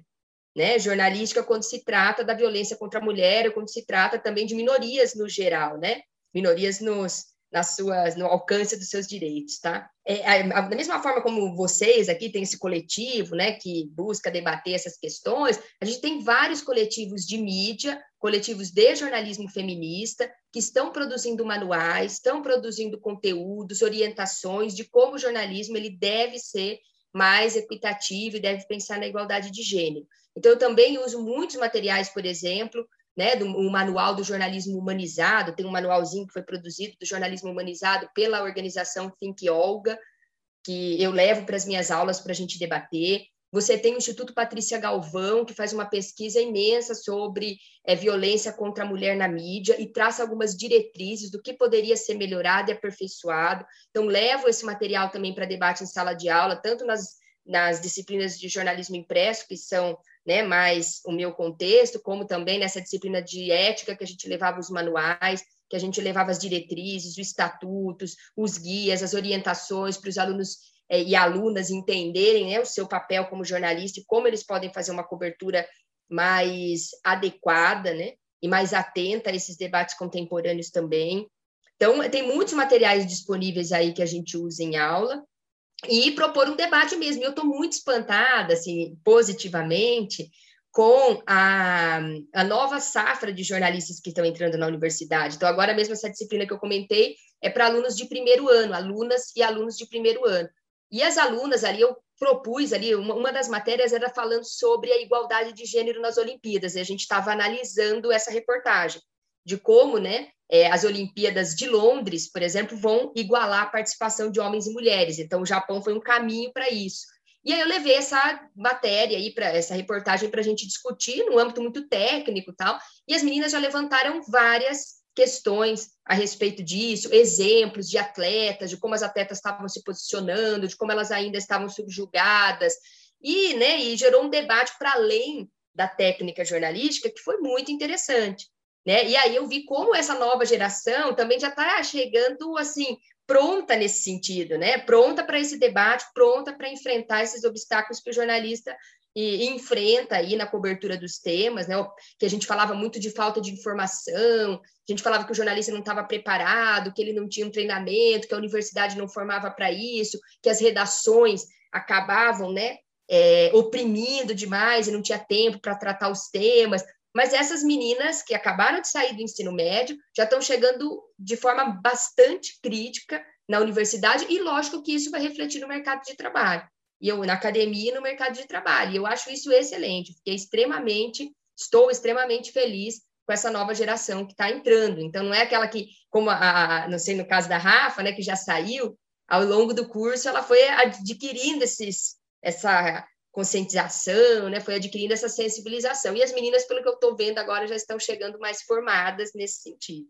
né, jornalística quando se trata da violência contra a mulher, quando se trata também de minorias no geral, né, minorias nos, nas suas, no alcance dos seus direitos, tá? É, da mesma forma como vocês aqui têm esse coletivo, né, que busca debater essas questões, a gente tem vários coletivos de mídia, coletivos de jornalismo feminista, que estão produzindo manuais, estão produzindo conteúdos, orientações de como o jornalismo ele deve ser mais equitativo e deve pensar na igualdade de gênero. Então, eu também uso muitos materiais, por exemplo, né, do um manual do jornalismo humanizado, tem um manualzinho que foi produzido do jornalismo humanizado pela organização Think Olga, que eu levo para as minhas aulas para a gente debater. Você tem o Instituto Patrícia Galvão, que faz uma pesquisa imensa sobre é, violência contra a mulher na mídia e traça algumas diretrizes do que poderia ser melhorado e aperfeiçoado. Então, levo esse material também para debate em sala de aula, tanto nas, nas disciplinas de jornalismo impresso, que são né, mais o meu contexto, como também nessa disciplina de ética que a gente levava os manuais, que a gente levava as diretrizes, os estatutos, os guias, as orientações para os alunos é, e alunas entenderem né, o seu papel como jornalista e como eles podem fazer uma cobertura mais adequada, né, e mais atenta a esses debates contemporâneos também. Então, tem muitos materiais disponíveis aí que a gente usa em aula, e propor um debate mesmo. Eu estou muito espantada, assim, positivamente, com a, a nova safra de jornalistas que estão entrando na universidade. Então, agora mesmo essa disciplina que eu comentei é para alunos de primeiro ano, alunas e alunos de primeiro ano. E as alunas ali, eu propus ali, uma, uma das matérias era falando sobre a igualdade de gênero nas Olimpíadas, e a gente estava analisando essa reportagem, de como, né, é, as Olimpíadas de Londres, por exemplo, vão igualar a participação de homens e mulheres. Então, o Japão foi um caminho para isso. E aí eu levei essa matéria aí para essa reportagem para a gente discutir no âmbito muito técnico tal. E as meninas já levantaram várias questões a respeito disso, exemplos de atletas, de como as atletas estavam se posicionando, de como elas ainda estavam subjugadas. E, né, e gerou um debate para além da técnica jornalística que foi muito interessante. Né? E aí eu vi como essa nova geração também já está chegando assim pronta nesse sentido, né? Pronta para esse debate, pronta para enfrentar esses obstáculos que o jornalista e, enfrenta aí na cobertura dos temas, né? Que a gente falava muito de falta de informação, a gente falava que o jornalista não estava preparado, que ele não tinha um treinamento, que a universidade não formava para isso, que as redações acabavam, né? É, oprimindo demais e não tinha tempo para tratar os temas. Mas essas meninas que acabaram de sair do ensino médio já estão chegando de forma bastante crítica na universidade, e lógico que isso vai refletir no mercado de trabalho. E eu, na academia e no mercado de trabalho. E eu acho isso excelente. Fiquei extremamente, estou extremamente feliz com essa nova geração que está entrando. Então, não é aquela que, como a, a, não sei, no caso da Rafa, né, que já saiu, ao longo do curso ela foi adquirindo esses, essa conscientização, né, foi adquirindo essa sensibilização. E as meninas, pelo que eu estou vendo agora, já estão chegando mais formadas nesse sentido.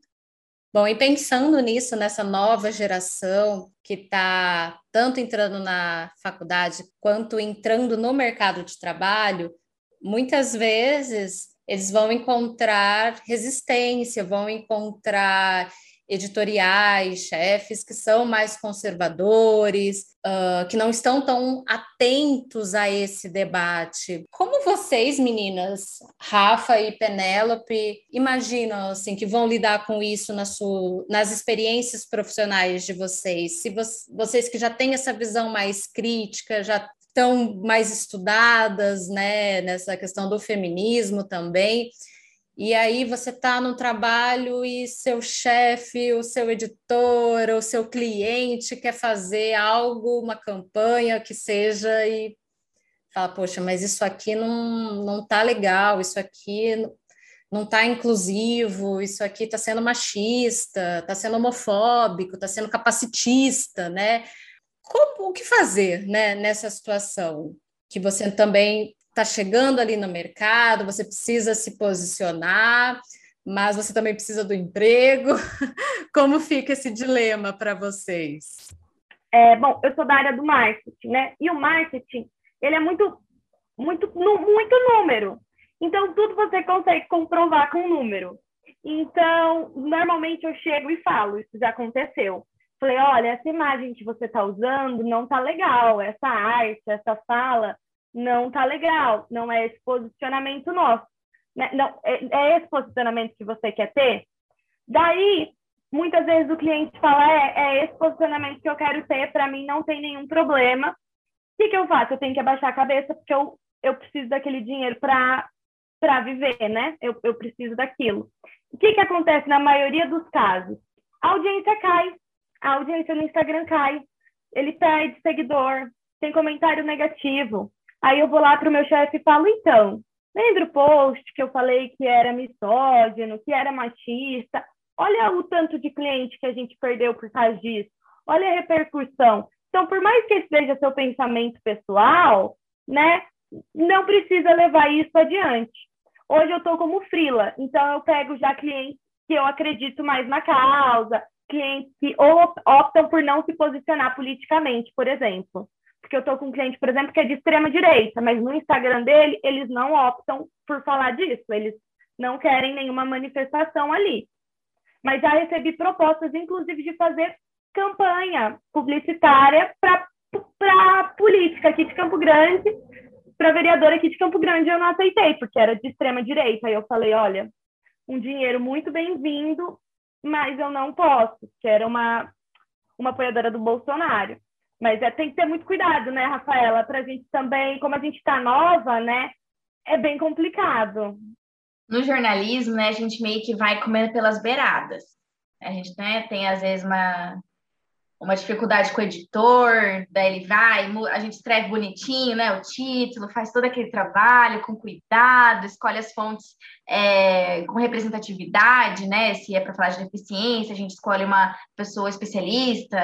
Bom, e pensando nisso, nessa nova geração que está tanto entrando na faculdade quanto entrando no mercado de trabalho, muitas vezes eles vão encontrar resistência, vão encontrar editoriais, chefes que são mais conservadores, uh, que não estão tão atentos a esse debate. Como vocês, meninas, Rafa e Penélope, imaginam assim que vão lidar com isso na sua, nas experiências profissionais de vocês? Se vo vocês que já têm essa visão mais crítica, já estão mais estudadas, né, nessa questão do feminismo também. E aí você está no trabalho e seu chefe, o seu editor, o seu cliente quer fazer algo, uma campanha que seja e fala, poxa, mas isso aqui não não tá legal, isso aqui não está inclusivo, isso aqui está sendo machista, está sendo homofóbico, está sendo capacitista, né? Como, o que fazer né, nessa situação? Que você também está chegando ali no mercado, você precisa se posicionar, mas você também precisa do emprego. Como fica esse dilema para vocês? É, bom, eu sou da área do marketing, né? E o marketing, ele é muito, muito, muito número. Então, tudo você consegue comprovar com número. Então, normalmente eu chego e falo, isso já aconteceu. Falei, olha, essa imagem que você está usando não está legal, essa arte, essa fala não tá legal, não é esse posicionamento nosso. Né? Não, é, é, esse posicionamento que você quer ter? Daí, muitas vezes o cliente fala, é, é esse posicionamento que eu quero ter, para mim não tem nenhum problema. O que, que eu faço? Eu tenho que abaixar a cabeça, porque eu, eu preciso daquele dinheiro para viver, né? Eu, eu preciso daquilo. O que, que acontece na maioria dos casos? A audiência cai, a audiência no Instagram cai, ele perde seguidor, tem comentário negativo, Aí eu vou lá para o meu chefe e falo, então, lembra o post que eu falei que era misógino, que era machista? Olha o tanto de cliente que a gente perdeu por causa disso. Olha a repercussão. Então, por mais que seja seu pensamento pessoal, né, não precisa levar isso adiante. Hoje eu estou como frila, então eu pego já clientes que eu acredito mais na causa, clientes que optam por não se posicionar politicamente, por exemplo porque eu estou com um cliente, por exemplo, que é de extrema direita, mas no Instagram dele eles não optam por falar disso, eles não querem nenhuma manifestação ali. Mas já recebi propostas, inclusive, de fazer campanha publicitária para política aqui de Campo Grande, para vereadora aqui de Campo Grande, eu não aceitei, porque era de extrema direita. Aí eu falei, olha, um dinheiro muito bem-vindo, mas eu não posso, que era uma, uma apoiadora do Bolsonaro. Mas é, tem que ter muito cuidado, né, Rafaela? Para a gente também, como a gente está nova, né? É bem complicado. No jornalismo, né, a gente meio que vai comendo pelas beiradas. A gente né, tem, às vezes, uma, uma dificuldade com o editor, daí ele vai, a gente escreve bonitinho, né, o título, faz todo aquele trabalho com cuidado, escolhe as fontes é, com representatividade, né, se é para falar de deficiência, a gente escolhe uma pessoa especialista,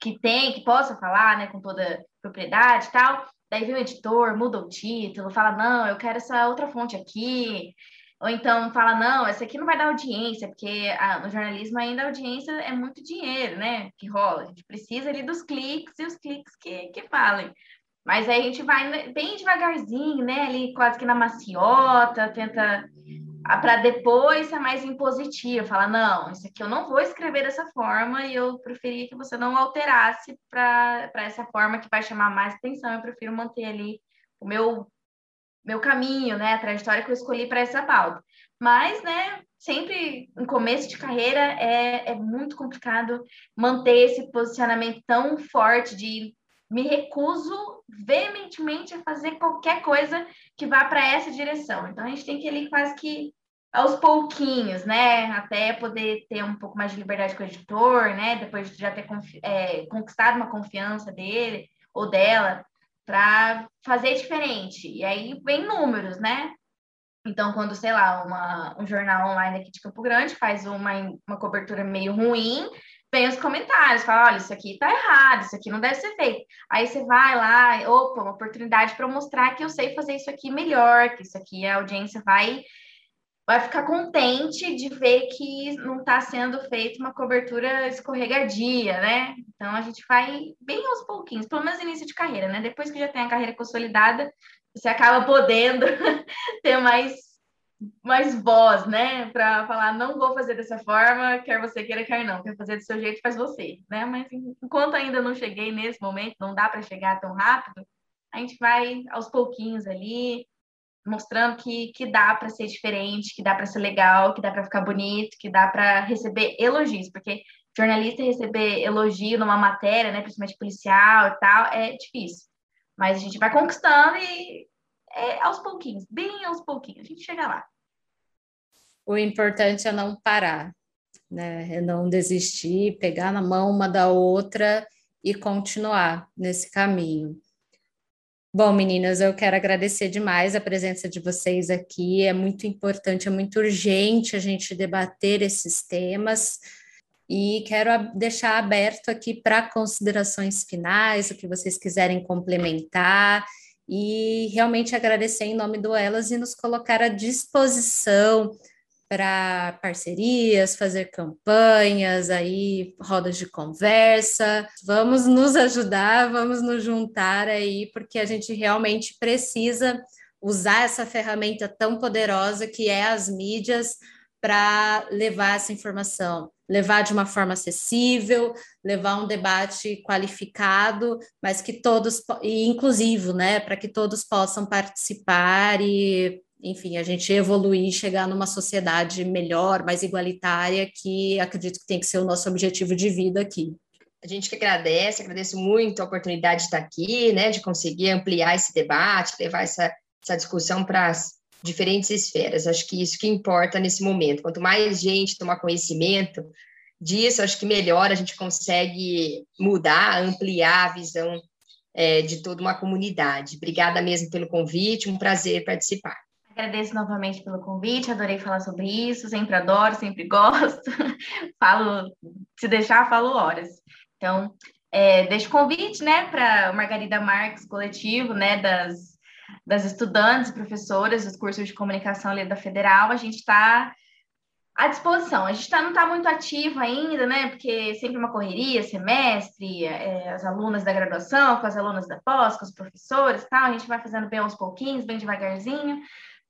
que tem, que possa falar, né, com toda propriedade e tal. Daí vem o editor, muda o título, fala, não, eu quero essa outra fonte aqui. Ou então fala, não, essa aqui não vai dar audiência, porque ah, no jornalismo ainda a audiência é muito dinheiro, né, que rola. A gente precisa ali dos cliques e os cliques que, que falem. Mas aí a gente vai bem devagarzinho, né, ali quase que na maciota, tenta para depois ser mais impositivo, falar, não, isso aqui eu não vou escrever dessa forma e eu preferia que você não alterasse para essa forma que vai chamar mais atenção, eu prefiro manter ali o meu, meu caminho, né, a trajetória que eu escolhi para essa pauta. Mas, né, sempre no começo de carreira é, é muito complicado manter esse posicionamento tão forte de me recuso veementemente a fazer qualquer coisa que vá para essa direção. Então, a gente tem que ali quase que aos pouquinhos, né? Até poder ter um pouco mais de liberdade com o editor, né? Depois de já ter é, conquistado uma confiança dele ou dela, para fazer diferente. E aí vem números, né? Então, quando, sei lá, uma, um jornal online aqui de Campo Grande faz uma, uma cobertura meio ruim, vem os comentários, fala, olha, isso aqui tá errado, isso aqui não deve ser feito. Aí você vai lá, opa, uma oportunidade para mostrar que eu sei fazer isso aqui melhor, que isso aqui a audiência vai vai ficar contente de ver que não está sendo feita uma cobertura escorregadia, né? Então a gente vai bem aos pouquinhos, pelo menos início de carreira, né? Depois que já tem a carreira consolidada, você acaba podendo ter mais mais voz, né, para falar não vou fazer dessa forma, quer você queira, quer não, quer fazer do seu jeito, faz você, né? Mas enquanto ainda não cheguei nesse momento, não dá para chegar tão rápido, a gente vai aos pouquinhos ali, mostrando que, que dá para ser diferente, que dá para ser legal, que dá para ficar bonito, que dá para receber elogios, porque jornalista receber elogio numa matéria, né, principalmente policial e tal, é difícil. Mas a gente vai conquistando e é aos pouquinhos, bem aos pouquinhos, a gente chega lá. O importante é não parar, né? É não desistir, pegar na mão uma da outra e continuar nesse caminho. Bom, meninas, eu quero agradecer demais a presença de vocês aqui. É muito importante, é muito urgente a gente debater esses temas. E quero deixar aberto aqui para considerações finais, o que vocês quiserem complementar, e realmente agradecer em nome do Elas e nos colocar à disposição para parcerias, fazer campanhas, aí rodas de conversa. Vamos nos ajudar, vamos nos juntar aí, porque a gente realmente precisa usar essa ferramenta tão poderosa que é as mídias para levar essa informação, levar de uma forma acessível, levar um debate qualificado, mas que todos e inclusivo, né, para que todos possam participar e enfim, a gente evoluir e chegar numa sociedade melhor, mais igualitária, que acredito que tem que ser o nosso objetivo de vida aqui. A gente que agradece, agradeço muito a oportunidade de estar aqui, né, de conseguir ampliar esse debate, levar essa, essa discussão para as diferentes esferas. Acho que isso que importa nesse momento. Quanto mais gente tomar conhecimento disso, acho que melhor a gente consegue mudar, ampliar a visão é, de toda uma comunidade. Obrigada mesmo pelo convite, um prazer participar. Agradeço novamente pelo convite, adorei falar sobre isso, sempre adoro, sempre gosto. falo, se deixar, falo horas. Então, é, deixo o convite, né, para Margarida Marques, coletivo, né, das, das estudantes, professoras dos cursos de comunicação ali da Federal, a gente está à disposição. A gente tá, não está muito ativo ainda, né, porque sempre uma correria, semestre, é, as alunas da graduação, com as alunas da pós, com os professores tal, a gente vai fazendo bem aos pouquinhos, bem devagarzinho,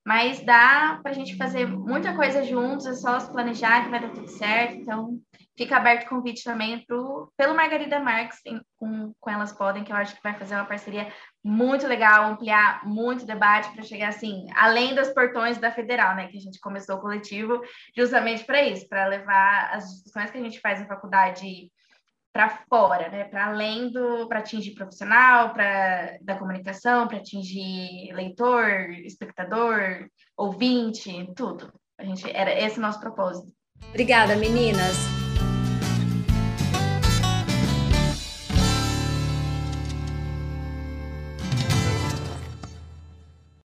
mas dá para a gente fazer muita coisa juntos, é só se planejar que vai dar tudo certo. Então, fica aberto o convite também pro, pelo Margarida Marques, com, com Elas Podem, que eu acho que vai fazer uma parceria muito legal, ampliar muito debate para chegar assim, além dos portões da Federal, né? Que a gente começou o coletivo justamente para isso, para levar as discussões que a gente faz na faculdade para fora, né? Para além do, para atingir profissional, para da comunicação, para atingir leitor, espectador, ouvinte, tudo. A gente era esse o nosso propósito. Obrigada, meninas.